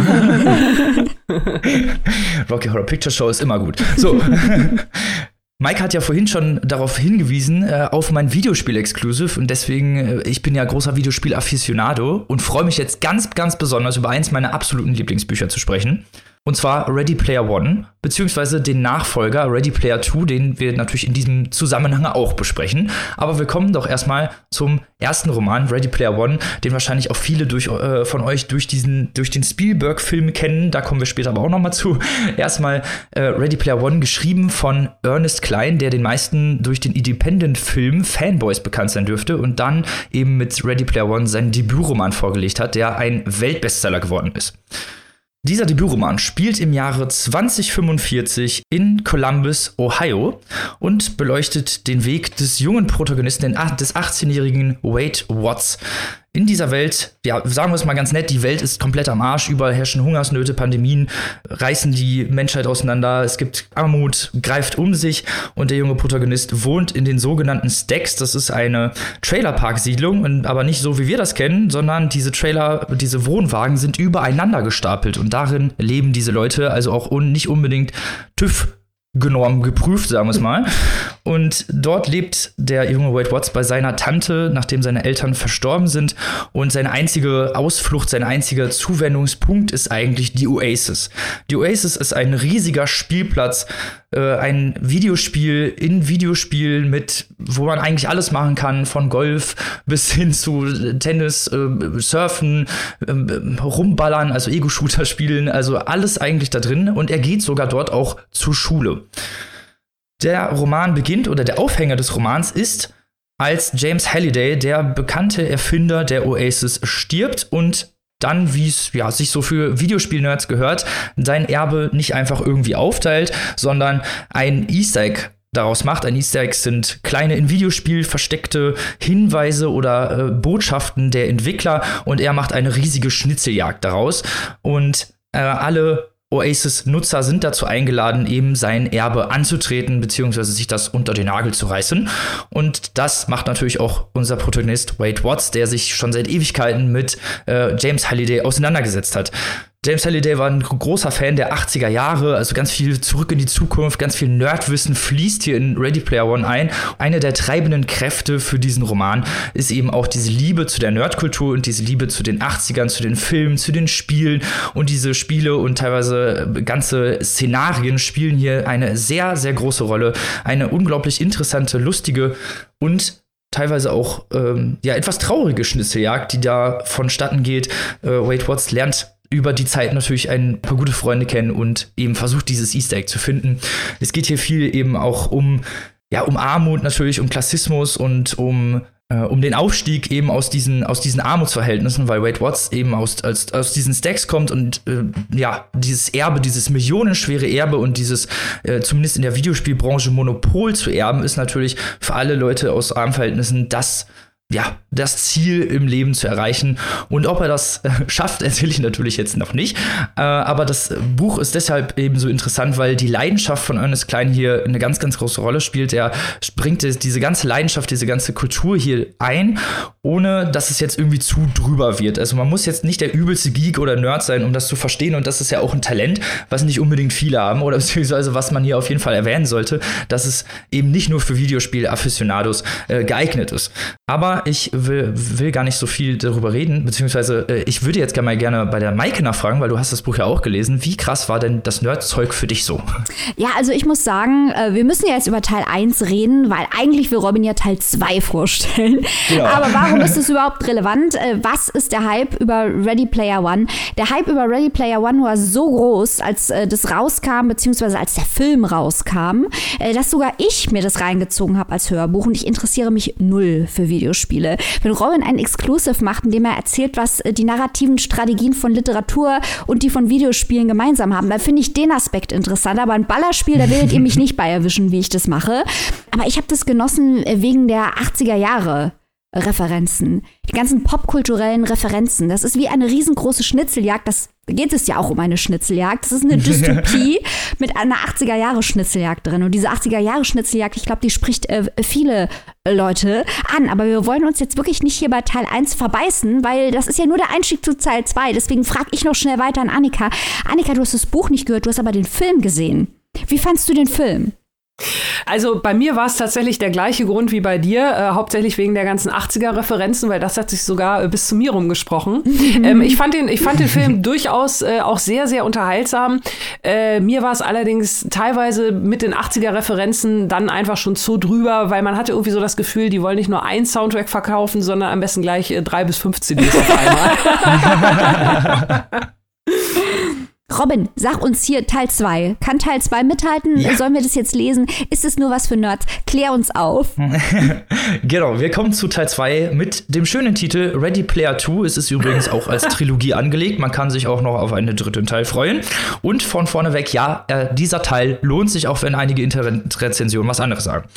Rocky Horror Picture Show ist immer gut. So. Mike hat ja vorhin schon darauf hingewiesen, äh, auf mein Videospiel-Exclusive und deswegen, äh, ich bin ja großer Videospiel-Afficionado und freue mich jetzt ganz, ganz besonders über eins meiner absoluten Lieblingsbücher zu sprechen. Und zwar Ready Player One, beziehungsweise den Nachfolger Ready Player Two, den wir natürlich in diesem Zusammenhang auch besprechen. Aber wir kommen doch erstmal zum ersten Roman, Ready Player One, den wahrscheinlich auch viele durch, äh, von euch durch, diesen, durch den Spielberg-Film kennen. Da kommen wir später aber auch nochmal zu. Erstmal äh, Ready Player One, geschrieben von Ernest Klein, der den meisten durch den Independent-Film Fanboys bekannt sein dürfte und dann eben mit Ready Player One seinen Debütroman vorgelegt hat, der ein Weltbestseller geworden ist. Dieser Debütroman spielt im Jahre 2045 in Columbus, Ohio und beleuchtet den Weg des jungen Protagonisten, des 18-jährigen Wade Watts, in dieser Welt, ja, sagen wir es mal ganz nett, die Welt ist komplett am Arsch, überall herrschen Hungersnöte, Pandemien, reißen die Menschheit auseinander, es gibt Armut, greift um sich und der junge Protagonist wohnt in den sogenannten Stacks, das ist eine Trailerpark-Siedlung, aber nicht so, wie wir das kennen, sondern diese Trailer, diese Wohnwagen sind übereinander gestapelt und darin leben diese Leute, also auch un nicht unbedingt TÜV genorm geprüft, sagen wir es mal. Und dort lebt der junge Wade Watts bei seiner Tante, nachdem seine Eltern verstorben sind. Und seine einzige Ausflucht, sein einziger Zuwendungspunkt ist eigentlich die Oasis. Die Oasis ist ein riesiger Spielplatz, äh, ein Videospiel in Videospielen mit, wo man eigentlich alles machen kann, von Golf bis hin zu Tennis, äh, Surfen, äh, rumballern, also Ego-Shooter spielen, also alles eigentlich da drin. Und er geht sogar dort auch zur Schule. Der Roman beginnt oder der Aufhänger des Romans ist, als James Halliday, der bekannte Erfinder der Oasis, stirbt und dann, wie es ja, sich so für Videospiel-Nerds gehört, sein Erbe nicht einfach irgendwie aufteilt, sondern ein Easter Egg daraus macht. Ein Easter Egg sind kleine in Videospiel versteckte Hinweise oder äh, Botschaften der Entwickler und er macht eine riesige Schnitzeljagd daraus und äh, alle Oasis-Nutzer sind dazu eingeladen, eben sein Erbe anzutreten, beziehungsweise sich das unter den Nagel zu reißen. Und das macht natürlich auch unser Protagonist Wade Watts, der sich schon seit Ewigkeiten mit äh, James Halliday auseinandergesetzt hat. James Halliday war ein großer Fan der 80er Jahre, also ganz viel zurück in die Zukunft, ganz viel Nerdwissen fließt hier in Ready Player One ein. Eine der treibenden Kräfte für diesen Roman ist eben auch diese Liebe zu der Nerdkultur und diese Liebe zu den 80ern, zu den Filmen, zu den Spielen und diese Spiele und teilweise ganze Szenarien spielen hier eine sehr, sehr große Rolle. Eine unglaublich interessante, lustige und teilweise auch ähm, ja etwas traurige Schnitzeljagd, die da vonstatten geht. Äh, Wade Watts lernt über die Zeit natürlich ein paar gute Freunde kennen und eben versucht, dieses Easter Egg zu finden. Es geht hier viel eben auch um, ja, um Armut natürlich, um Klassismus und um äh, um den Aufstieg eben aus diesen, aus diesen Armutsverhältnissen, weil Wade Watts eben aus, aus, aus diesen Stacks kommt und äh, ja, dieses Erbe, dieses millionenschwere Erbe und dieses äh, zumindest in der Videospielbranche Monopol zu erben, ist natürlich für alle Leute aus Armverhältnissen das ja, das Ziel im Leben zu erreichen. Und ob er das äh, schafft, erzähle ich natürlich jetzt noch nicht. Äh, aber das Buch ist deshalb eben so interessant, weil die Leidenschaft von Ernest Klein hier eine ganz, ganz große Rolle spielt. Er bringt diese ganze Leidenschaft, diese ganze Kultur hier ein, ohne dass es jetzt irgendwie zu drüber wird. Also man muss jetzt nicht der übelste Geek oder Nerd sein, um das zu verstehen. Und das ist ja auch ein Talent, was nicht unbedingt viele haben oder beziehungsweise was man hier auf jeden Fall erwähnen sollte, dass es eben nicht nur für Videospiel-Afficionados äh, geeignet ist. Aber ich will, will gar nicht so viel darüber reden, beziehungsweise äh, ich würde jetzt gerne mal gerne bei der Maike nachfragen, weil du hast das Buch ja auch gelesen. Wie krass war denn das Nerdzeug für dich so? Ja, also ich muss sagen, äh, wir müssen ja jetzt über Teil 1 reden, weil eigentlich will Robin ja Teil 2 vorstellen. Ja. Aber warum ist es überhaupt relevant? Äh, was ist der Hype über Ready Player One? Der Hype über Ready Player One war so groß, als äh, das rauskam, beziehungsweise als der Film rauskam, äh, dass sogar ich mir das reingezogen habe als Hörbuch und ich interessiere mich null für Videospiele. Videospiele. Wenn Robin ein Exclusive macht, in dem er erzählt, was äh, die narrativen Strategien von Literatur und die von Videospielen gemeinsam haben, dann finde ich den Aspekt interessant. Aber ein Ballerspiel, da werdet ihr mich nicht bei erwischen, wie ich das mache. Aber ich habe das genossen äh, wegen der 80er Jahre. Referenzen, die ganzen popkulturellen Referenzen. Das ist wie eine riesengroße Schnitzeljagd. Das geht es ja auch um eine Schnitzeljagd. Das ist eine Dystopie mit einer 80er Jahre Schnitzeljagd drin. Und diese 80er Jahre Schnitzeljagd, ich glaube, die spricht äh, viele Leute an. Aber wir wollen uns jetzt wirklich nicht hier bei Teil 1 verbeißen, weil das ist ja nur der Einstieg zu Teil 2. Deswegen frage ich noch schnell weiter an Annika. Annika, du hast das Buch nicht gehört, du hast aber den Film gesehen. Wie fandst du den Film? Also bei mir war es tatsächlich der gleiche Grund wie bei dir, äh, hauptsächlich wegen der ganzen 80er-Referenzen, weil das hat sich sogar äh, bis zu mir rumgesprochen. ähm, ich, fand den, ich fand den Film durchaus äh, auch sehr, sehr unterhaltsam. Äh, mir war es allerdings teilweise mit den 80er-Referenzen dann einfach schon zu drüber, weil man hatte irgendwie so das Gefühl, die wollen nicht nur ein Soundtrack verkaufen, sondern am besten gleich äh, drei bis fünf CDs auf einmal. Robin, sag uns hier Teil 2. Kann Teil 2 mithalten? Ja. Sollen wir das jetzt lesen? Ist es nur was für Nerds? Klär uns auf. genau, wir kommen zu Teil 2 mit dem schönen Titel Ready Player 2. Es ist übrigens auch als Trilogie angelegt. Man kann sich auch noch auf einen dritten Teil freuen. Und von vorne weg, ja, äh, dieser Teil lohnt sich, auch wenn einige Internetrezensionen was anderes sagen.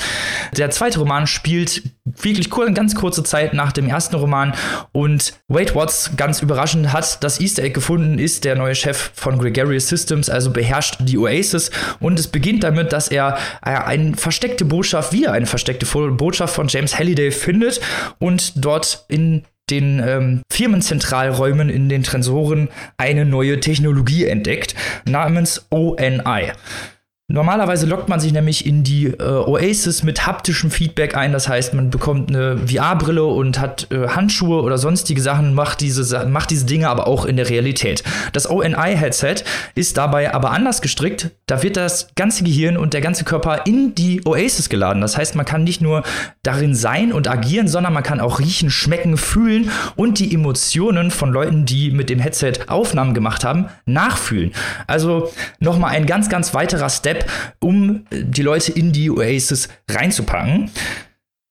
Der zweite Roman spielt wirklich kur ganz kurze Zeit nach dem ersten Roman und Wade Watts, ganz überraschend, hat das Easter Egg gefunden, ist der neue Chef von Gregarious Systems, also beherrscht die Oasis. Und es beginnt damit, dass er äh, eine versteckte Botschaft, wieder eine versteckte Botschaft von James Halliday findet und dort in den ähm, Firmenzentralräumen in den Transoren eine neue Technologie entdeckt, namens ONI. Normalerweise lockt man sich nämlich in die äh, Oasis mit haptischem Feedback ein. Das heißt, man bekommt eine VR-Brille und hat äh, Handschuhe oder sonstige Sachen, macht diese, macht diese Dinge aber auch in der Realität. Das ONI-Headset ist dabei aber anders gestrickt. Da wird das ganze Gehirn und der ganze Körper in die Oasis geladen. Das heißt, man kann nicht nur darin sein und agieren, sondern man kann auch riechen, schmecken, fühlen und die Emotionen von Leuten, die mit dem Headset Aufnahmen gemacht haben, nachfühlen. Also nochmal ein ganz, ganz weiterer Step Step, um die Leute in die Oasis reinzupacken.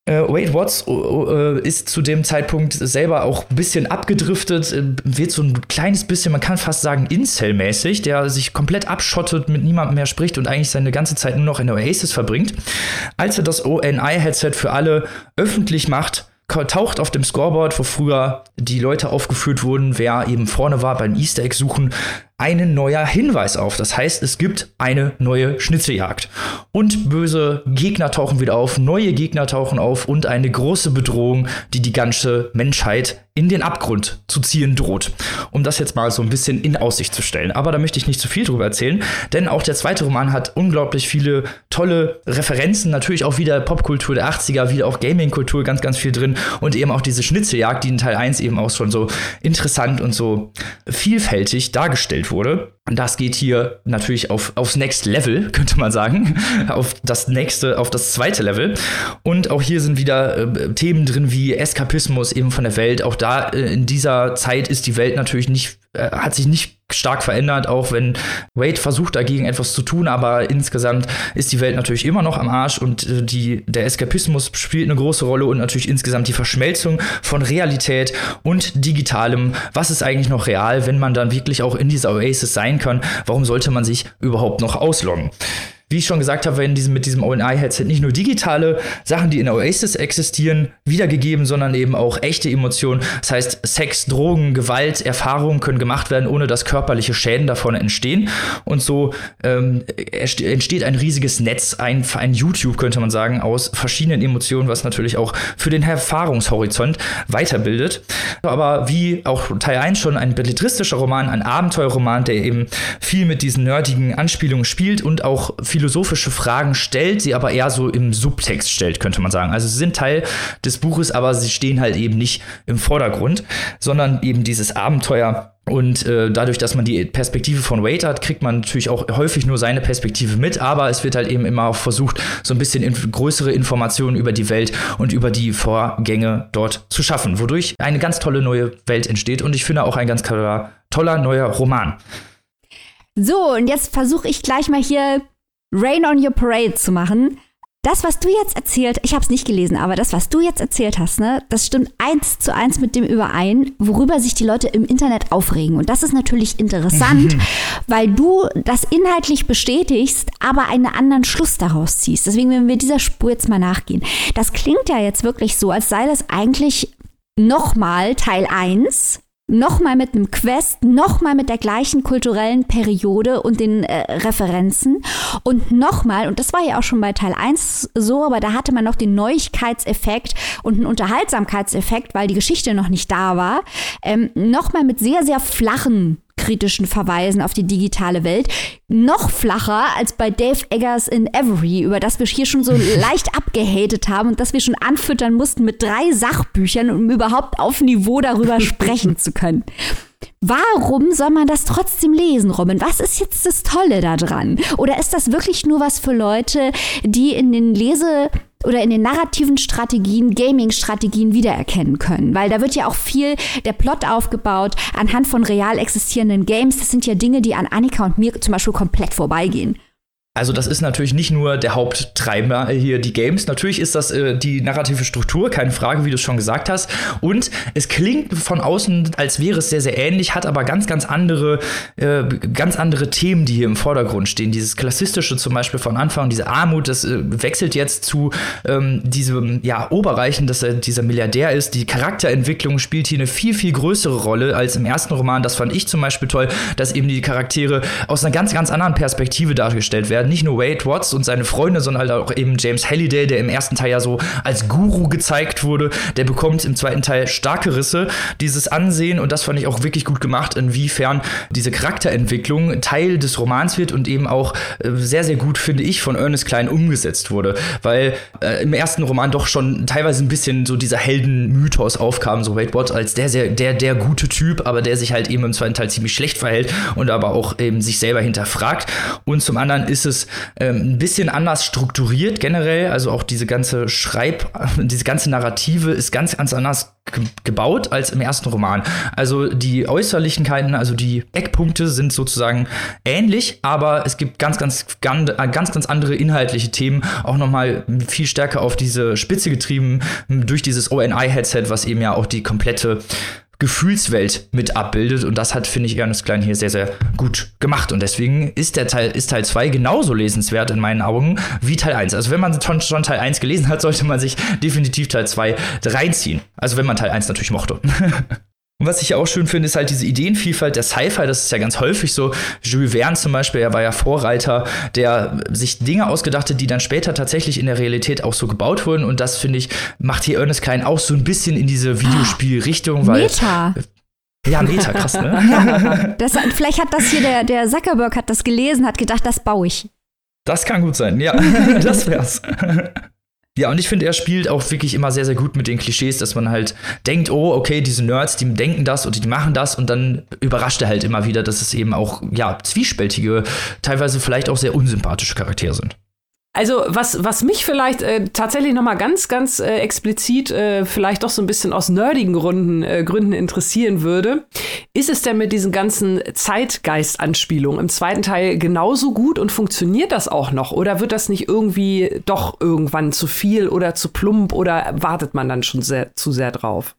Äh, Wade Watts äh, ist zu dem Zeitpunkt selber auch ein bisschen abgedriftet, äh, wird so ein kleines bisschen, man kann fast sagen, Incel-mäßig, der sich komplett abschottet, mit niemandem mehr spricht und eigentlich seine ganze Zeit nur noch in der Oasis verbringt. Als er das ONI-Headset für alle öffentlich macht, taucht auf dem Scoreboard, wo früher die Leute aufgeführt wurden, wer eben vorne war beim Easter Egg suchen, ein neuer Hinweis auf. Das heißt, es gibt eine neue Schnitzeljagd. Und böse Gegner tauchen wieder auf, neue Gegner tauchen auf und eine große Bedrohung, die die ganze Menschheit in den Abgrund zu ziehen droht. Um das jetzt mal so ein bisschen in Aussicht zu stellen. Aber da möchte ich nicht zu viel drüber erzählen, denn auch der zweite Roman hat unglaublich viele tolle Referenzen, natürlich auch wieder Popkultur der 80er, wieder auch Gaming-Kultur, ganz, ganz viel drin und eben auch diese Schnitzeljagd, die in Teil 1 eben auch schon so interessant und so vielfältig dargestellt wurde. Und das geht hier natürlich auf, aufs Next Level, könnte man sagen. auf das nächste, auf das zweite Level. Und auch hier sind wieder äh, Themen drin wie Eskapismus eben von der Welt. Auch da äh, in dieser Zeit ist die Welt natürlich nicht, äh, hat sich nicht stark verändert, auch wenn Wade versucht dagegen etwas zu tun, aber insgesamt ist die Welt natürlich immer noch am Arsch und äh, die, der Eskapismus spielt eine große Rolle und natürlich insgesamt die Verschmelzung von Realität und Digitalem. Was ist eigentlich noch real, wenn man dann wirklich auch in dieser Oasis sein kann? Warum sollte man sich überhaupt noch ausloggen? Wie ich schon gesagt habe, werden diesem, mit diesem ONI-Headset nicht nur digitale Sachen, die in Oasis existieren, wiedergegeben, sondern eben auch echte Emotionen. Das heißt, Sex, Drogen, Gewalt, Erfahrungen können gemacht werden, ohne dass körperliche Schäden davon entstehen. Und so ähm, entsteht ein riesiges Netz, ein, ein YouTube, könnte man sagen, aus verschiedenen Emotionen, was natürlich auch für den Erfahrungshorizont weiterbildet. Aber wie auch Teil 1 schon ein belletristischer Roman, ein Abenteuerroman, der eben viel mit diesen nerdigen Anspielungen spielt und auch viel philosophische Fragen stellt, sie aber eher so im Subtext stellt, könnte man sagen. Also sie sind Teil des Buches, aber sie stehen halt eben nicht im Vordergrund, sondern eben dieses Abenteuer und äh, dadurch, dass man die Perspektive von Wade hat, kriegt man natürlich auch häufig nur seine Perspektive mit, aber es wird halt eben immer auch versucht, so ein bisschen inf größere Informationen über die Welt und über die Vorgänge dort zu schaffen, wodurch eine ganz tolle neue Welt entsteht und ich finde auch ein ganz toller, toller neuer Roman. So, und jetzt versuche ich gleich mal hier Rain on Your Parade zu machen. Das, was du jetzt erzählt, ich habe es nicht gelesen, aber das, was du jetzt erzählt hast, ne, das stimmt eins zu eins mit dem überein, worüber sich die Leute im Internet aufregen. Und das ist natürlich interessant, weil du das inhaltlich bestätigst, aber einen anderen Schluss daraus ziehst. Deswegen werden wir dieser Spur jetzt mal nachgehen. Das klingt ja jetzt wirklich so, als sei das eigentlich nochmal Teil 1 nochmal mit einem Quest, nochmal mit der gleichen kulturellen Periode und den äh, Referenzen. Und nochmal, und das war ja auch schon bei Teil 1 so, aber da hatte man noch den Neuigkeitseffekt und einen Unterhaltsamkeitseffekt, weil die Geschichte noch nicht da war, ähm, nochmal mit sehr, sehr flachen kritischen Verweisen auf die digitale Welt. Noch flacher als bei Dave Eggers in Every, über das wir hier schon so leicht abgehatet haben und das wir schon anfüttern mussten mit drei Sachbüchern, um überhaupt auf Niveau darüber sprechen zu können. Warum soll man das trotzdem lesen, Robin? Was ist jetzt das Tolle daran? Oder ist das wirklich nur was für Leute, die in den Lese oder in den narrativen Strategien, Gaming-Strategien wiedererkennen können. Weil da wird ja auch viel der Plot aufgebaut anhand von real existierenden Games. Das sind ja Dinge, die an Annika und mir zum Beispiel komplett vorbeigehen. Also das ist natürlich nicht nur der Haupttreiber hier die Games. Natürlich ist das äh, die narrative Struktur, keine Frage, wie du es schon gesagt hast. Und es klingt von außen, als wäre es sehr, sehr ähnlich, hat aber ganz, ganz andere, äh, ganz andere Themen, die hier im Vordergrund stehen. Dieses klassistische zum Beispiel von Anfang, diese Armut, das äh, wechselt jetzt zu ähm, diesem ja, Oberreichen, dass er dieser Milliardär ist. Die Charakterentwicklung spielt hier eine viel, viel größere Rolle als im ersten Roman. Das fand ich zum Beispiel toll, dass eben die Charaktere aus einer ganz, ganz anderen Perspektive dargestellt werden nicht nur Wade Watts und seine Freunde, sondern halt auch eben James Halliday, der im ersten Teil ja so als Guru gezeigt wurde, der bekommt im zweiten Teil starke Risse, dieses Ansehen und das fand ich auch wirklich gut gemacht, inwiefern diese Charakterentwicklung Teil des Romans wird und eben auch äh, sehr, sehr gut, finde ich, von Ernest Klein umgesetzt wurde, weil äh, im ersten Roman doch schon teilweise ein bisschen so dieser Heldenmythos aufkam, so Wade Watts als der, sehr, der, der gute Typ, aber der sich halt eben im zweiten Teil ziemlich schlecht verhält und aber auch eben sich selber hinterfragt. Und zum anderen ist es ähm, ein bisschen anders strukturiert generell. Also auch diese ganze Schreib, diese ganze Narrative ist ganz, ganz anders gebaut als im ersten Roman. Also die Äußerlichkeiten, also die Eckpunkte sind sozusagen ähnlich, aber es gibt ganz, ganz, ganz, ganz, ganz andere inhaltliche Themen, auch nochmal viel stärker auf diese Spitze getrieben durch dieses ONI-Headset, was eben ja auch die komplette Gefühlswelt mit abbildet. Und das hat, finde ich, Ernest Klein hier sehr, sehr gut gemacht. Und deswegen ist der Teil, ist Teil 2 genauso lesenswert in meinen Augen wie Teil 1. Also wenn man schon, schon Teil 1 gelesen hat, sollte man sich definitiv Teil 2 reinziehen. Also wenn man Teil 1 natürlich mochte. Und was ich ja auch schön finde, ist halt diese Ideenvielfalt der Sci-Fi. Das ist ja ganz häufig so. Jules Verne zum Beispiel, er war ja Vorreiter, der sich Dinge ausgedacht hat, die dann später tatsächlich in der Realität auch so gebaut wurden. Und das, finde ich, macht hier Ernest Klein auch so ein bisschen in diese Videospielrichtung. Weil, Meta. Ja, Meta, krass, ne? Ja, das, vielleicht hat das hier der, der Zuckerberg hat das gelesen, hat gedacht, das baue ich. Das kann gut sein, ja, das wär's. Ja, und ich finde, er spielt auch wirklich immer sehr, sehr gut mit den Klischees, dass man halt denkt, oh, okay, diese Nerds, die denken das und die machen das und dann überrascht er halt immer wieder, dass es eben auch, ja, zwiespältige, teilweise vielleicht auch sehr unsympathische Charaktere sind. Also was, was mich vielleicht äh, tatsächlich noch mal ganz, ganz äh, explizit äh, vielleicht doch so ein bisschen aus nerdigen Gründen, äh, Gründen interessieren würde, ist es denn mit diesen ganzen Zeitgeist-Anspielungen im zweiten Teil genauso gut und funktioniert das auch noch? Oder wird das nicht irgendwie doch irgendwann zu viel oder zu plump oder wartet man dann schon sehr, zu sehr drauf?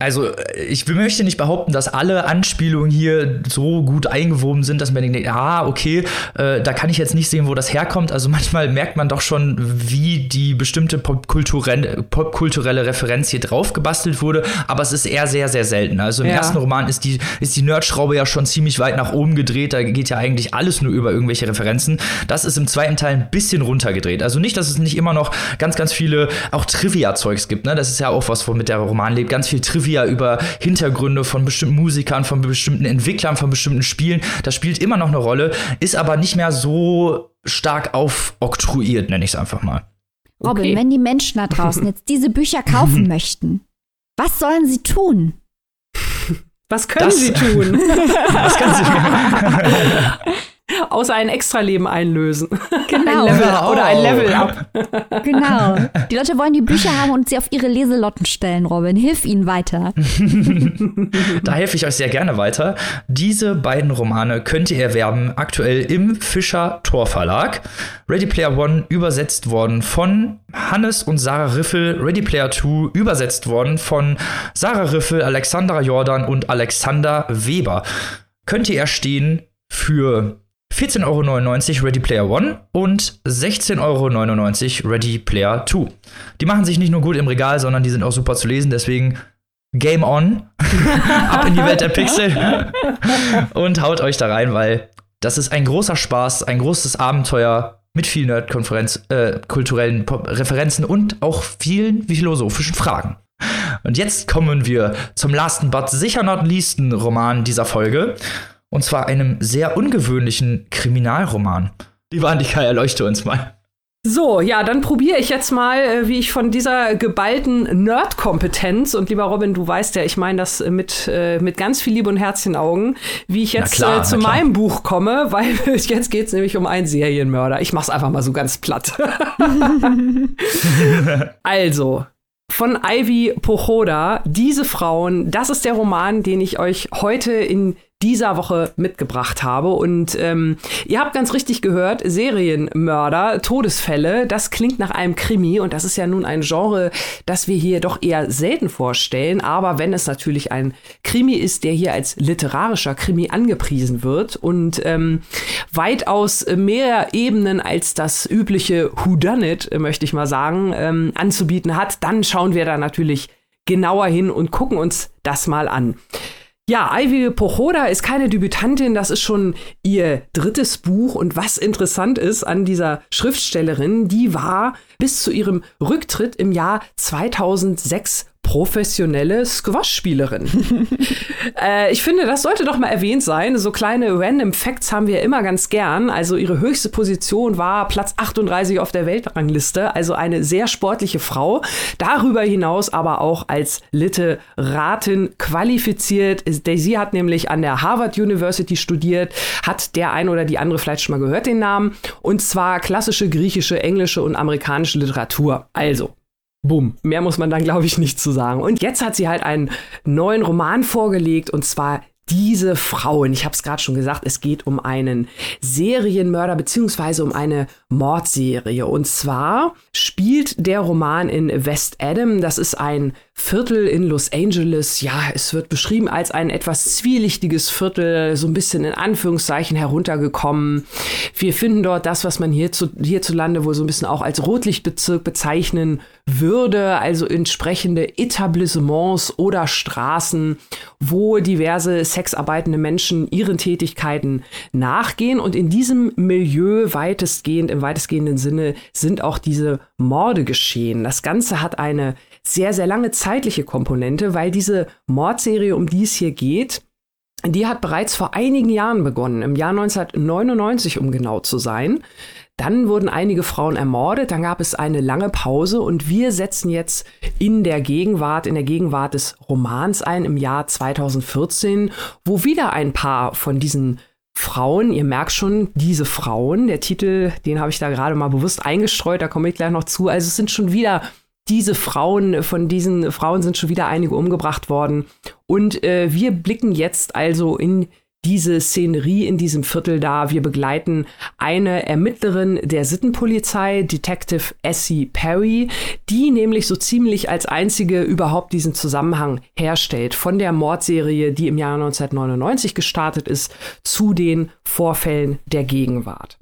Also, ich möchte nicht behaupten, dass alle Anspielungen hier so gut eingewoben sind, dass man denkt, ah, okay, äh, da kann ich jetzt nicht sehen, wo das herkommt. Also manchmal merkt man doch schon, wie die bestimmte popkulturelle, popkulturelle Referenz hier drauf gebastelt wurde, aber es ist eher sehr, sehr selten. Also im ja. ersten Roman ist die, ist die Nerdschraube ja schon ziemlich weit nach oben gedreht, da geht ja eigentlich alles nur über irgendwelche Referenzen. Das ist im zweiten Teil ein bisschen runtergedreht. Also nicht, dass es nicht immer noch ganz, ganz viele auch Trivia-Zeugs gibt, ne? Das ist ja auch was, womit der Roman lebt. Ganz viel Trivia Trivia über Hintergründe von bestimmten Musikern, von bestimmten Entwicklern, von bestimmten Spielen. Das spielt immer noch eine Rolle, ist aber nicht mehr so stark aufoktroyiert, nenne ich es einfach mal. Robin, okay. wenn die Menschen da draußen jetzt diese Bücher kaufen möchten, was sollen sie tun? Was können das, sie tun? was können sie tun? Außer ein Extra-Leben einlösen. Genau. Ein Level, oh. Oder ein Level up. Genau. Die Leute wollen die Bücher haben und sie auf ihre Leselotten stellen, Robin. Hilf ihnen weiter. da helfe ich euch sehr gerne weiter. Diese beiden Romane könnt ihr erwerben, aktuell im Fischer Tor Verlag. Ready Player One übersetzt worden von Hannes und Sarah Riffel. Ready Player Two übersetzt worden von Sarah Riffel, Alexandra Jordan und Alexander Weber. Könnt ihr erstehen für 14,99 Euro Ready Player One und 16,99 Euro Ready Player 2. Die machen sich nicht nur gut im Regal, sondern die sind auch super zu lesen, deswegen Game on, ab in die Welt der Pixel und haut euch da rein, weil das ist ein großer Spaß, ein großes Abenteuer mit vielen Nerd-Konferenz, äh, kulturellen Referenzen und auch vielen philosophischen Fragen. Und jetzt kommen wir zum last but sicher not leasten Roman dieser Folge. Und zwar einem sehr ungewöhnlichen Kriminalroman. Lieber Annika, erleuchte uns mal. So, ja, dann probiere ich jetzt mal, äh, wie ich von dieser geballten Nerd-Kompetenz, und lieber Robin, du weißt ja, ich meine das mit, äh, mit ganz viel Liebe und Herzchenaugen, wie ich jetzt klar, äh, zu meinem Buch komme, weil jetzt geht es nämlich um einen Serienmörder. Ich mach's einfach mal so ganz platt. also, von Ivy Pochoda, Diese Frauen, das ist der Roman, den ich euch heute in dieser Woche mitgebracht habe. Und ähm, ihr habt ganz richtig gehört, Serienmörder, Todesfälle, das klingt nach einem Krimi und das ist ja nun ein Genre, das wir hier doch eher selten vorstellen. Aber wenn es natürlich ein Krimi ist, der hier als literarischer Krimi angepriesen wird und ähm, weitaus mehr Ebenen als das übliche Whodunit, möchte ich mal sagen, ähm, anzubieten hat, dann schauen wir da natürlich genauer hin und gucken uns das mal an. Ja, Ivy Pochoda ist keine Debütantin, das ist schon ihr drittes Buch. Und was interessant ist an dieser Schriftstellerin, die war bis zu ihrem Rücktritt im Jahr 2006 professionelle Squash-Spielerin. äh, ich finde, das sollte doch mal erwähnt sein. So kleine Random Facts haben wir immer ganz gern. Also ihre höchste Position war Platz 38 auf der Weltrangliste, also eine sehr sportliche Frau. Darüber hinaus aber auch als Literatin qualifiziert. Sie hat nämlich an der Harvard University studiert, hat der ein oder die andere vielleicht schon mal gehört den Namen, und zwar klassische griechische, englische und amerikanische Literatur. Also, Bumm. Mehr muss man dann, glaube ich, nicht zu sagen. Und jetzt hat sie halt einen neuen Roman vorgelegt und zwar diese Frauen. Ich habe es gerade schon gesagt, es geht um einen Serienmörder beziehungsweise um eine Mordserie. Und zwar spielt der Roman in West Adam. Das ist ein Viertel in Los Angeles, ja, es wird beschrieben als ein etwas zwielichtiges Viertel, so ein bisschen in Anführungszeichen heruntergekommen. Wir finden dort das, was man hierzu, hierzulande wohl so ein bisschen auch als Rotlichtbezirk bezeichnen würde, also entsprechende Etablissements oder Straßen, wo diverse sexarbeitende Menschen ihren Tätigkeiten nachgehen. Und in diesem Milieu weitestgehend, im weitestgehenden Sinne, sind auch diese Morde geschehen. Das Ganze hat eine sehr, sehr lange zeitliche Komponente, weil diese Mordserie, um die es hier geht, die hat bereits vor einigen Jahren begonnen, im Jahr 1999, um genau zu sein. Dann wurden einige Frauen ermordet, dann gab es eine lange Pause und wir setzen jetzt in der Gegenwart, in der Gegenwart des Romans ein, im Jahr 2014, wo wieder ein paar von diesen Frauen, ihr merkt schon, diese Frauen, der Titel, den habe ich da gerade mal bewusst eingestreut, da komme ich gleich noch zu. Also es sind schon wieder diese Frauen, von diesen Frauen sind schon wieder einige umgebracht worden. Und äh, wir blicken jetzt also in diese Szenerie in diesem Viertel da. Wir begleiten eine Ermittlerin der Sittenpolizei, Detective Essie Perry, die nämlich so ziemlich als einzige überhaupt diesen Zusammenhang herstellt von der Mordserie, die im Jahr 1999 gestartet ist, zu den Vorfällen der Gegenwart.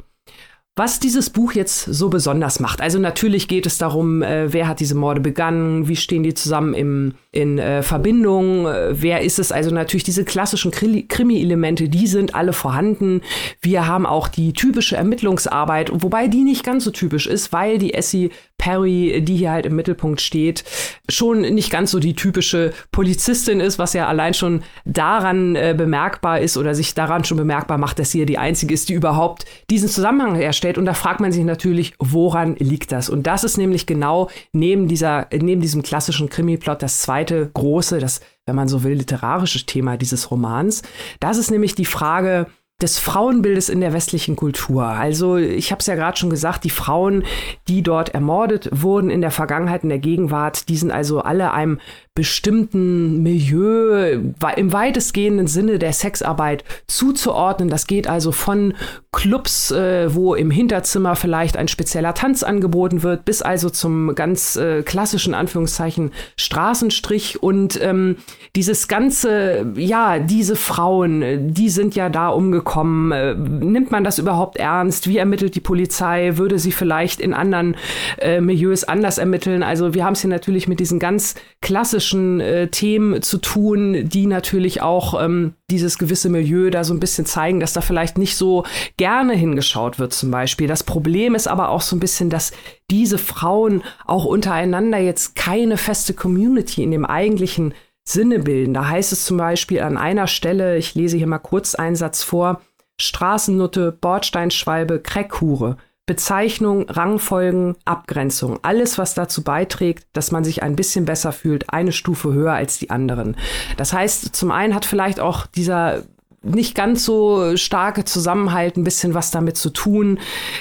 Was dieses Buch jetzt so besonders macht. Also natürlich geht es darum, äh, wer hat diese Morde begangen, wie stehen die zusammen im, in äh, Verbindung, äh, wer ist es. Also natürlich diese klassischen Krimi-Elemente, die sind alle vorhanden. Wir haben auch die typische Ermittlungsarbeit, wobei die nicht ganz so typisch ist, weil die Essie Perry, die hier halt im Mittelpunkt steht, schon nicht ganz so die typische Polizistin ist, was ja allein schon daran äh, bemerkbar ist oder sich daran schon bemerkbar macht, dass sie ja die einzige ist, die überhaupt diesen Zusammenhang herstellt stellt. Und da fragt man sich natürlich, woran liegt das? Und das ist nämlich genau neben dieser, neben diesem klassischen Krimi-Plot das zweite große, das, wenn man so will, literarische Thema dieses Romans. Das ist nämlich die Frage, des Frauenbildes in der westlichen Kultur. Also ich habe es ja gerade schon gesagt, die Frauen, die dort ermordet wurden in der Vergangenheit, in der Gegenwart, die sind also alle einem bestimmten Milieu im weitestgehenden Sinne der Sexarbeit zuzuordnen. Das geht also von Clubs, äh, wo im Hinterzimmer vielleicht ein spezieller Tanz angeboten wird, bis also zum ganz äh, klassischen Anführungszeichen Straßenstrich. Und ähm, dieses ganze, ja, diese Frauen, die sind ja da umgekommen. Äh, nimmt man das überhaupt ernst? Wie ermittelt die Polizei? Würde sie vielleicht in anderen äh, Milieus anders ermitteln? Also wir haben es hier natürlich mit diesen ganz klassischen politischen äh, Themen zu tun, die natürlich auch ähm, dieses gewisse Milieu da so ein bisschen zeigen, dass da vielleicht nicht so gerne hingeschaut wird zum Beispiel. Das Problem ist aber auch so ein bisschen, dass diese Frauen auch untereinander jetzt keine feste Community in dem eigentlichen Sinne bilden. Da heißt es zum Beispiel an einer Stelle, ich lese hier mal kurz einen Satz vor, Straßennutte, Bordsteinschwalbe, Crackhure. Bezeichnung, Rangfolgen, Abgrenzung. Alles, was dazu beiträgt, dass man sich ein bisschen besser fühlt, eine Stufe höher als die anderen. Das heißt, zum einen hat vielleicht auch dieser nicht ganz so starke Zusammenhalt ein bisschen was damit zu tun.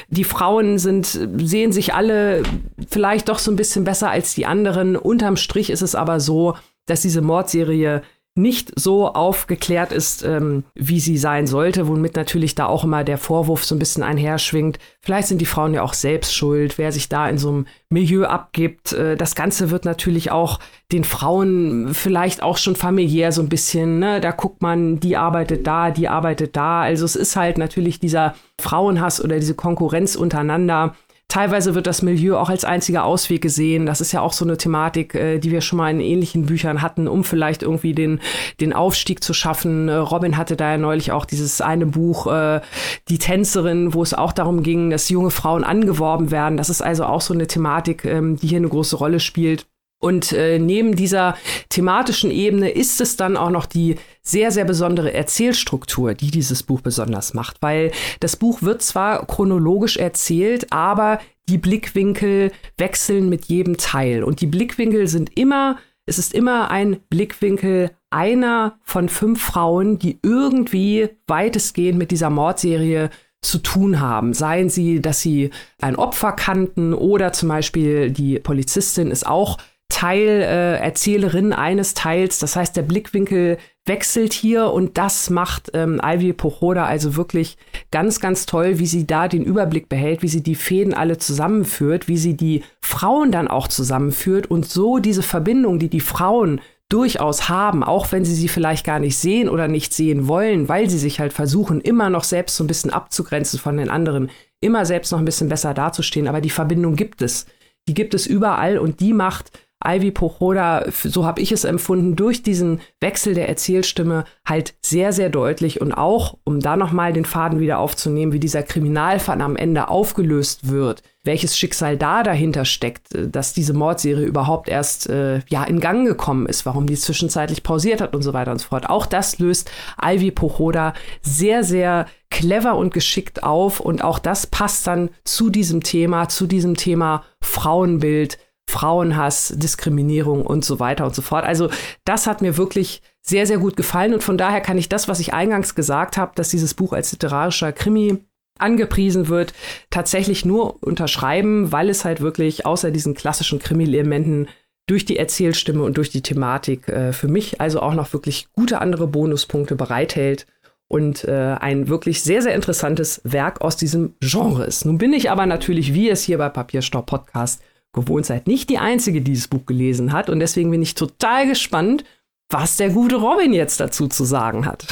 Die Frauen sind, sehen sich alle vielleicht doch so ein bisschen besser als die anderen. Unterm Strich ist es aber so, dass diese Mordserie nicht so aufgeklärt ist, ähm, wie sie sein sollte, womit natürlich da auch immer der Vorwurf so ein bisschen einherschwingt. Vielleicht sind die Frauen ja auch selbst schuld, wer sich da in so einem Milieu abgibt. Äh, das Ganze wird natürlich auch den Frauen vielleicht auch schon familiär so ein bisschen, ne? da guckt man, die arbeitet da, die arbeitet da. Also es ist halt natürlich dieser Frauenhass oder diese Konkurrenz untereinander Teilweise wird das Milieu auch als einziger Ausweg gesehen. Das ist ja auch so eine Thematik, äh, die wir schon mal in ähnlichen Büchern hatten, um vielleicht irgendwie den, den Aufstieg zu schaffen. Äh, Robin hatte da ja neulich auch dieses eine Buch, äh, Die Tänzerin, wo es auch darum ging, dass junge Frauen angeworben werden. Das ist also auch so eine Thematik, ähm, die hier eine große Rolle spielt. Und äh, neben dieser thematischen Ebene ist es dann auch noch die sehr, sehr besondere Erzählstruktur, die dieses Buch besonders macht, weil das Buch wird zwar chronologisch erzählt, aber die Blickwinkel wechseln mit jedem Teil. Und die Blickwinkel sind immer, es ist immer ein Blickwinkel einer von fünf Frauen, die irgendwie weitestgehend mit dieser Mordserie zu tun haben. Seien sie, dass sie ein Opfer kannten oder zum Beispiel die Polizistin ist auch Teilerzählerin äh, eines Teils. Das heißt, der Blickwinkel wechselt hier und das macht ähm, Ivy Pochoda also wirklich ganz, ganz toll, wie sie da den Überblick behält, wie sie die Fäden alle zusammenführt, wie sie die Frauen dann auch zusammenführt und so diese Verbindung, die die Frauen durchaus haben, auch wenn sie sie vielleicht gar nicht sehen oder nicht sehen wollen, weil sie sich halt versuchen, immer noch selbst so ein bisschen abzugrenzen von den anderen, immer selbst noch ein bisschen besser dazustehen. Aber die Verbindung gibt es. Die gibt es überall und die macht Ivy Pochoda, so habe ich es empfunden, durch diesen Wechsel der Erzählstimme halt sehr, sehr deutlich und auch, um da nochmal den Faden wieder aufzunehmen, wie dieser Kriminalfall am Ende aufgelöst wird, welches Schicksal da dahinter steckt, äh, dass diese Mordserie überhaupt erst äh, ja in Gang gekommen ist, warum die zwischenzeitlich pausiert hat und so weiter und so fort. Auch das löst Ivy Pochoda sehr, sehr clever und geschickt auf und auch das passt dann zu diesem Thema, zu diesem Thema Frauenbild, Frauenhass, Diskriminierung und so weiter und so fort. Also das hat mir wirklich sehr, sehr gut gefallen und von daher kann ich das, was ich eingangs gesagt habe, dass dieses Buch als literarischer Krimi angepriesen wird, tatsächlich nur unterschreiben, weil es halt wirklich außer diesen klassischen Krimi-Elementen durch die Erzählstimme und durch die Thematik äh, für mich also auch noch wirklich gute andere Bonuspunkte bereithält und äh, ein wirklich sehr, sehr interessantes Werk aus diesem Genre ist. Nun bin ich aber natürlich, wie es hier bei Papierstau Podcast gewohnt seid, nicht die Einzige, die dieses Buch gelesen hat. Und deswegen bin ich total gespannt, was der gute Robin jetzt dazu zu sagen hat.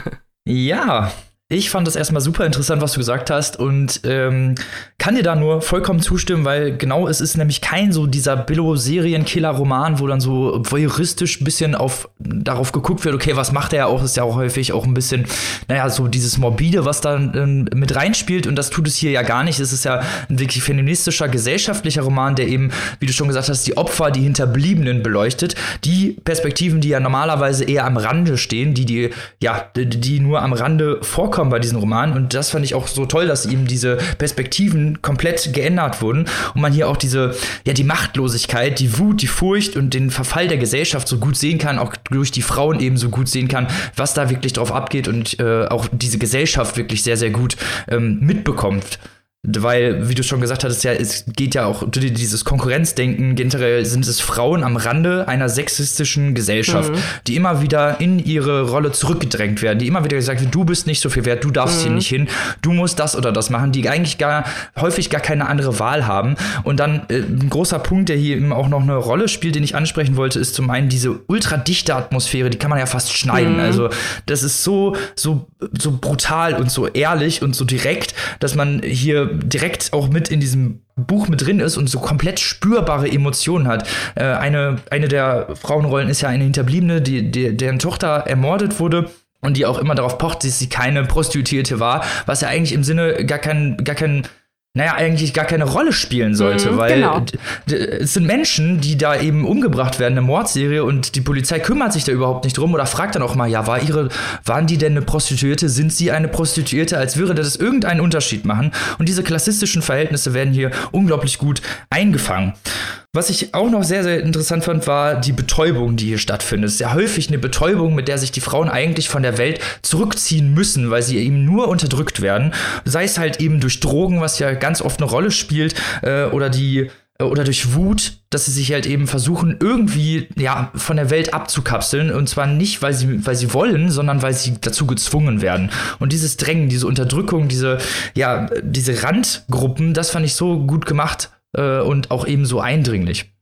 ja, ich fand das erstmal super interessant, was du gesagt hast und ähm, kann dir da nur vollkommen zustimmen, weil genau es ist nämlich kein so dieser Billo-Serienkiller-Roman, wo dann so voyeuristisch ein bisschen auf, darauf geguckt wird, okay, was macht er auch, ist ja auch häufig auch ein bisschen, naja, so dieses Morbide, was da ähm, mit reinspielt und das tut es hier ja gar nicht. Es ist ja ein wirklich feministischer, gesellschaftlicher Roman, der eben, wie du schon gesagt hast, die Opfer, die Hinterbliebenen beleuchtet, die Perspektiven, die ja normalerweise eher am Rande stehen, die, die, ja, die nur am Rande vorkommen angekommen bei diesem Roman und das fand ich auch so toll, dass ihm diese Perspektiven komplett geändert wurden und man hier auch diese, ja, die Machtlosigkeit, die Wut, die Furcht und den Verfall der Gesellschaft so gut sehen kann, auch durch die Frauen eben so gut sehen kann, was da wirklich drauf abgeht und äh, auch diese Gesellschaft wirklich sehr, sehr gut ähm, mitbekommt. Weil, wie du schon gesagt hattest, ja, es geht ja auch dieses Konkurrenzdenken. Generell sind es Frauen am Rande einer sexistischen Gesellschaft, mhm. die immer wieder in ihre Rolle zurückgedrängt werden, die immer wieder gesagt wird, du bist nicht so viel wert, du darfst mhm. hier nicht hin, du musst das oder das machen, die eigentlich gar häufig gar keine andere Wahl haben. Und dann äh, ein großer Punkt, der hier eben auch noch eine Rolle spielt, den ich ansprechen wollte, ist zum einen diese ultradichte Atmosphäre, die kann man ja fast schneiden. Mhm. Also das ist so, so, so brutal und so ehrlich und so direkt, dass man hier direkt auch mit in diesem Buch mit drin ist und so komplett spürbare Emotionen hat. Äh, eine, eine der Frauenrollen ist ja eine Hinterbliebene, die, die, deren Tochter ermordet wurde und die auch immer darauf pocht, dass sie keine Prostituierte war, was ja eigentlich im Sinne gar kein, gar kein naja, eigentlich gar keine Rolle spielen sollte, mhm, weil genau. es sind Menschen, die da eben umgebracht werden, eine Mordserie und die Polizei kümmert sich da überhaupt nicht drum oder fragt dann auch mal, ja, war ihre, waren die denn eine Prostituierte? Sind sie eine Prostituierte? Als würde das irgendeinen Unterschied machen. Und diese klassistischen Verhältnisse werden hier unglaublich gut eingefangen. Was ich auch noch sehr, sehr interessant fand, war die Betäubung, die hier stattfindet. Ja häufig eine Betäubung, mit der sich die Frauen eigentlich von der Welt zurückziehen müssen, weil sie eben nur unterdrückt werden. Sei es halt eben durch Drogen, was ja ganz oft eine Rolle spielt, äh, oder die äh, oder durch Wut, dass sie sich halt eben versuchen, irgendwie ja von der Welt abzukapseln. Und zwar nicht, weil sie, weil sie wollen, sondern weil sie dazu gezwungen werden. Und dieses Drängen, diese Unterdrückung, diese, ja, diese Randgruppen, das fand ich so gut gemacht äh, und auch eben so eindringlich.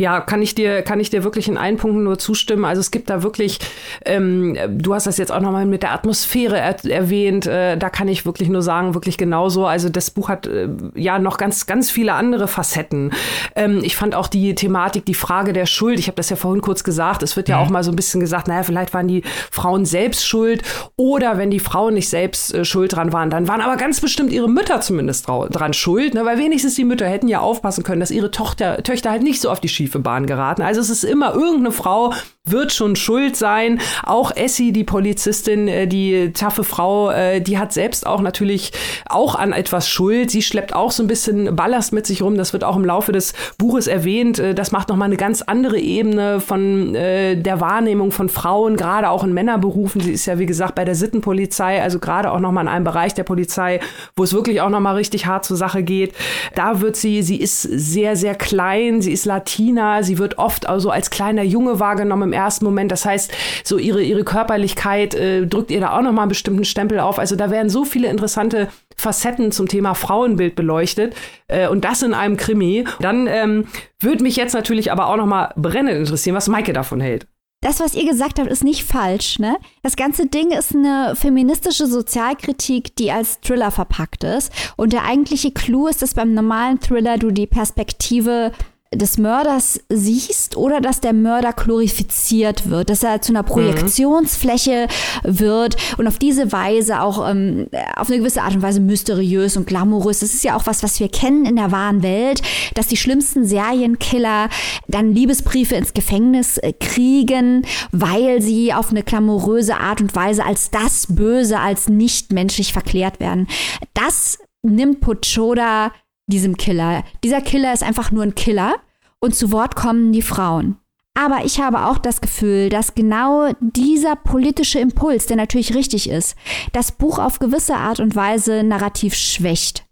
Ja, kann ich dir, kann ich dir wirklich in allen Punkten nur zustimmen. Also es gibt da wirklich, ähm, du hast das jetzt auch nochmal mit der Atmosphäre er erwähnt, äh, da kann ich wirklich nur sagen, wirklich genauso. Also das Buch hat äh, ja noch ganz, ganz viele andere Facetten. Ähm, ich fand auch die Thematik, die Frage der Schuld, ich habe das ja vorhin kurz gesagt, es wird ja mhm. auch mal so ein bisschen gesagt, naja, vielleicht waren die Frauen selbst schuld oder wenn die Frauen nicht selbst äh, schuld dran waren, dann waren aber ganz bestimmt ihre Mütter zumindest dran schuld, ne? weil wenigstens die Mütter hätten ja aufpassen können, dass ihre Tochter, Töchter halt nicht so auf die Schie schiefe Bahn geraten. Also es ist immer irgendeine Frau wird schon schuld sein. Auch Essie, die Polizistin, äh, die taffe Frau, äh, die hat selbst auch natürlich auch an etwas Schuld. Sie schleppt auch so ein bisschen Ballast mit sich rum. Das wird auch im Laufe des Buches erwähnt. Äh, das macht nochmal eine ganz andere Ebene von der Wahrnehmung von Frauen, gerade auch in Männerberufen. Sie ist ja, wie gesagt, bei der Sittenpolizei, also gerade auch nochmal in einem Bereich der Polizei, wo es wirklich auch nochmal richtig hart zur Sache geht. Da wird sie, sie ist sehr, sehr klein, sie ist Latina, sie wird oft also als kleiner Junge wahrgenommen ersten Moment. Das heißt, so ihre, ihre Körperlichkeit äh, drückt ihr da auch nochmal einen bestimmten Stempel auf. Also da werden so viele interessante Facetten zum Thema Frauenbild beleuchtet äh, und das in einem Krimi. Dann ähm, würde mich jetzt natürlich aber auch nochmal brennend interessieren, was Maike davon hält das, was ihr gesagt habt, ist nicht falsch. Ne? Das ganze Ding ist eine feministische Sozialkritik, die als Thriller verpackt ist. Und der eigentliche Clou ist, dass beim normalen Thriller du die Perspektive des Mörders siehst oder dass der Mörder glorifiziert wird, dass er zu einer mhm. Projektionsfläche mhm. wird und auf diese Weise auch ähm, auf eine gewisse Art und Weise mysteriös und glamourös. Das ist ja auch was, was wir kennen in der wahren Welt, dass die schlimmsten Serienkiller dann Liebesbriefe ins Gefängnis äh, kriegen, weil sie auf eine glamouröse Art und Weise als das Böse, als nicht menschlich verklärt werden. Das nimmt Puchoda diesem Killer. Dieser Killer ist einfach nur ein Killer und zu Wort kommen die Frauen. Aber ich habe auch das Gefühl, dass genau dieser politische Impuls, der natürlich richtig ist, das Buch auf gewisse Art und Weise narrativ schwächt.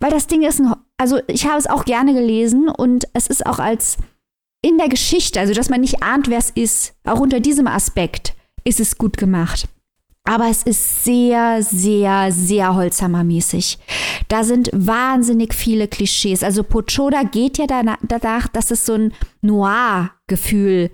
Weil das Ding ist ein, also ich habe es auch gerne gelesen und es ist auch als in der Geschichte, also dass man nicht ahnt, wer es ist, auch unter diesem Aspekt ist es gut gemacht. Aber es ist sehr, sehr, sehr Holzhammermäßig. Da sind wahnsinnig viele Klischees. Also Pochoda geht ja danach, dass es so ein Noir-Gefühl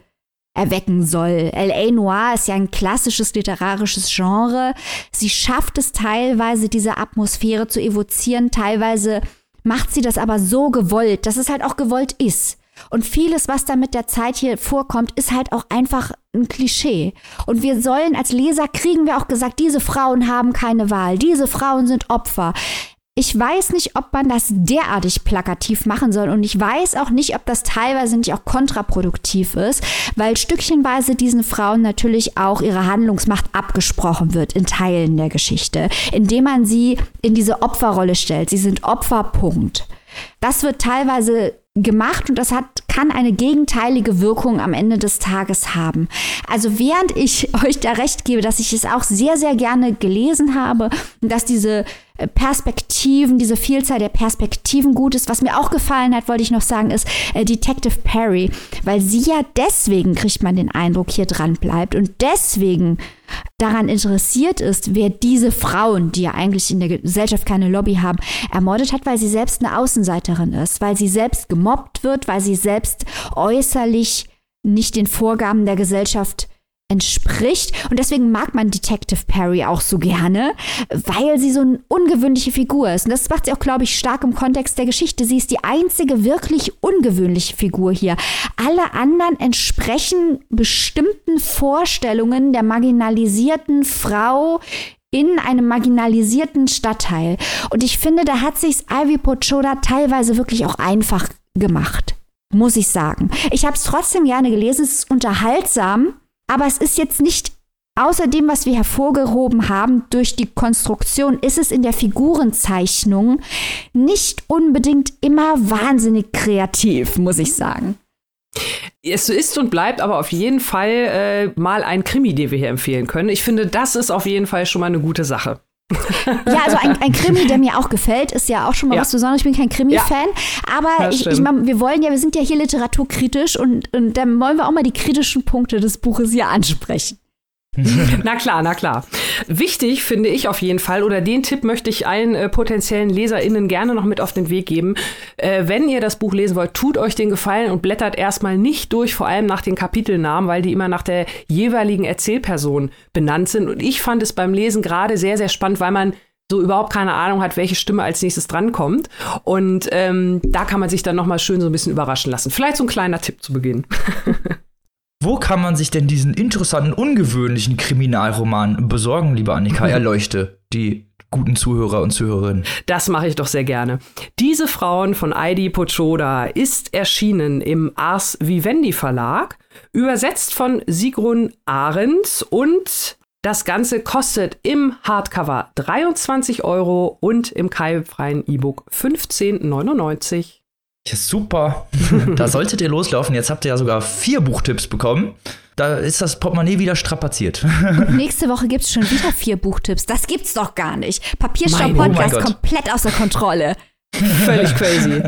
erwecken soll. LA Noir ist ja ein klassisches literarisches Genre. Sie schafft es teilweise, diese Atmosphäre zu evozieren. Teilweise macht sie das aber so gewollt, dass es halt auch gewollt ist. Und vieles, was da mit der Zeit hier vorkommt, ist halt auch einfach ein Klischee. Und wir sollen als Leser kriegen wir auch gesagt, diese Frauen haben keine Wahl, diese Frauen sind Opfer. Ich weiß nicht, ob man das derartig plakativ machen soll und ich weiß auch nicht, ob das teilweise nicht auch kontraproduktiv ist, weil stückchenweise diesen Frauen natürlich auch ihre Handlungsmacht abgesprochen wird in Teilen der Geschichte, indem man sie in diese Opferrolle stellt. Sie sind Opferpunkt. Das wird teilweise gemacht und das hat, kann eine gegenteilige Wirkung am Ende des Tages haben. Also während ich euch da recht gebe, dass ich es auch sehr, sehr gerne gelesen habe und dass diese äh, Perspektiven, diese Vielzahl der Perspektiven gut ist. Was mir auch gefallen hat, wollte ich noch sagen, ist äh, Detective Perry, weil sie ja deswegen, kriegt man den Eindruck, hier dran bleibt und deswegen daran interessiert ist, wer diese Frauen, die ja eigentlich in der Gesellschaft keine Lobby haben, ermordet hat, weil sie selbst eine Außenseiterin ist, weil sie selbst gemobbt wird, weil sie selbst äußerlich nicht den Vorgaben der Gesellschaft entspricht. Und deswegen mag man Detective Perry auch so gerne, weil sie so eine ungewöhnliche Figur ist. Und das macht sie auch, glaube ich, stark im Kontext der Geschichte. Sie ist die einzige wirklich ungewöhnliche Figur hier. Alle anderen entsprechen bestimmten Vorstellungen der marginalisierten Frau in einem marginalisierten Stadtteil. Und ich finde, da hat sich Ivy Pochoda teilweise wirklich auch einfach gemacht. Muss ich sagen. Ich habe es trotzdem gerne gelesen. Es ist unterhaltsam aber es ist jetzt nicht Außer dem, was wir hervorgehoben haben durch die Konstruktion, ist es in der Figurenzeichnung nicht unbedingt immer wahnsinnig kreativ, muss ich sagen. Es ist und bleibt aber auf jeden Fall äh, mal ein Krimi, den wir hier empfehlen können. Ich finde, das ist auf jeden Fall schon mal eine gute Sache. Ja, also ein, ein, Krimi, der mir auch gefällt, ist ja auch schon mal ja. was Besonderes. Ich bin kein Krimi-Fan, ja, aber ich, ich mein, wir wollen ja, wir sind ja hier literaturkritisch und, und dann wollen wir auch mal die kritischen Punkte des Buches hier ansprechen. na klar, na klar. Wichtig finde ich auf jeden Fall, oder den Tipp möchte ich allen äh, potenziellen LeserInnen gerne noch mit auf den Weg geben. Äh, wenn ihr das Buch lesen wollt, tut euch den Gefallen und blättert erstmal nicht durch, vor allem nach den Kapitelnamen, weil die immer nach der jeweiligen Erzählperson benannt sind. Und ich fand es beim Lesen gerade sehr, sehr spannend, weil man so überhaupt keine Ahnung hat, welche Stimme als nächstes drankommt. Und ähm, da kann man sich dann noch mal schön so ein bisschen überraschen lassen. Vielleicht so ein kleiner Tipp zu Beginn. Wo kann man sich denn diesen interessanten, ungewöhnlichen Kriminalroman besorgen, liebe Annika? Erleuchte die guten Zuhörer und Zuhörerinnen. Das mache ich doch sehr gerne. Diese Frauen von Heidi Pochoda ist erschienen im Ars Vivendi Verlag Übersetzt von Sigrun Arendt und das Ganze kostet im Hardcover 23 Euro und im keimfreien E-Book 15,99. Ja, super. da solltet ihr loslaufen. Jetzt habt ihr ja sogar vier Buchtipps bekommen. Da ist das Portemonnaie wieder strapaziert. Und nächste Woche gibt es schon wieder vier Buchtipps. Das gibt's doch gar nicht. Papierstau-Podcast oh komplett außer Kontrolle. Völlig crazy.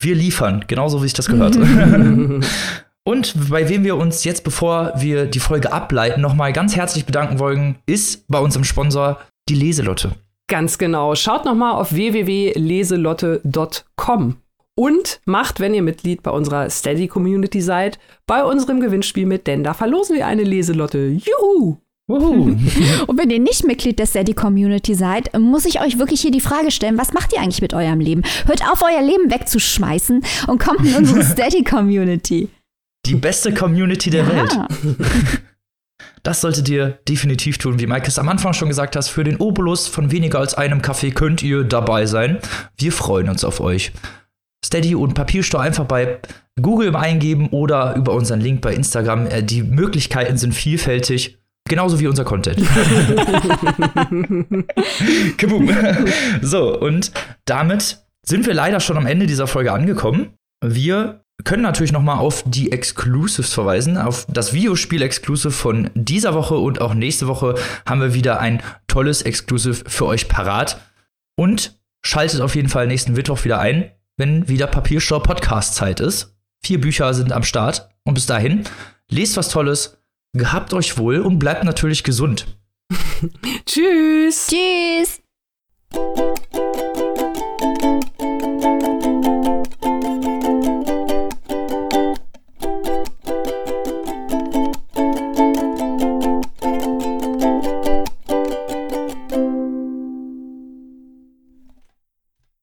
Wir liefern, genauso wie sich das gehört. Und bei wem wir uns jetzt, bevor wir die Folge ableiten, nochmal ganz herzlich bedanken wollen, ist bei unserem Sponsor die Leselotte. Ganz genau. Schaut nochmal auf www.leselotte.com und macht, wenn ihr Mitglied bei unserer Steady Community seid, bei unserem Gewinnspiel mit, denn da verlosen wir eine Leselotte. Juhu! und wenn ihr nicht Mitglied der Steady Community seid, muss ich euch wirklich hier die Frage stellen, was macht ihr eigentlich mit eurem Leben? Hört auf, euer Leben wegzuschmeißen und kommt in unsere Steady Community. Die beste Community der ja. Welt. Das solltet ihr definitiv tun, wie Mike es am Anfang schon gesagt hast. Für den Obolus von weniger als einem Kaffee könnt ihr dabei sein. Wir freuen uns auf euch. Steady und Papierstau einfach bei Google eingeben oder über unseren Link bei Instagram. Äh, die Möglichkeiten sind vielfältig. Genauso wie unser Content. Kaboom. so, und damit sind wir leider schon am Ende dieser Folge angekommen. Wir können natürlich noch mal auf die Exclusives verweisen, auf das Videospiel-Exclusive von dieser Woche und auch nächste Woche haben wir wieder ein tolles Exclusive für euch parat. Und schaltet auf jeden Fall nächsten Mittwoch wieder ein, wenn wieder Papierstau Podcast Zeit ist. Vier Bücher sind am Start und bis dahin lest was Tolles, gehabt euch wohl und bleibt natürlich gesund. Tschüss. Tschüss.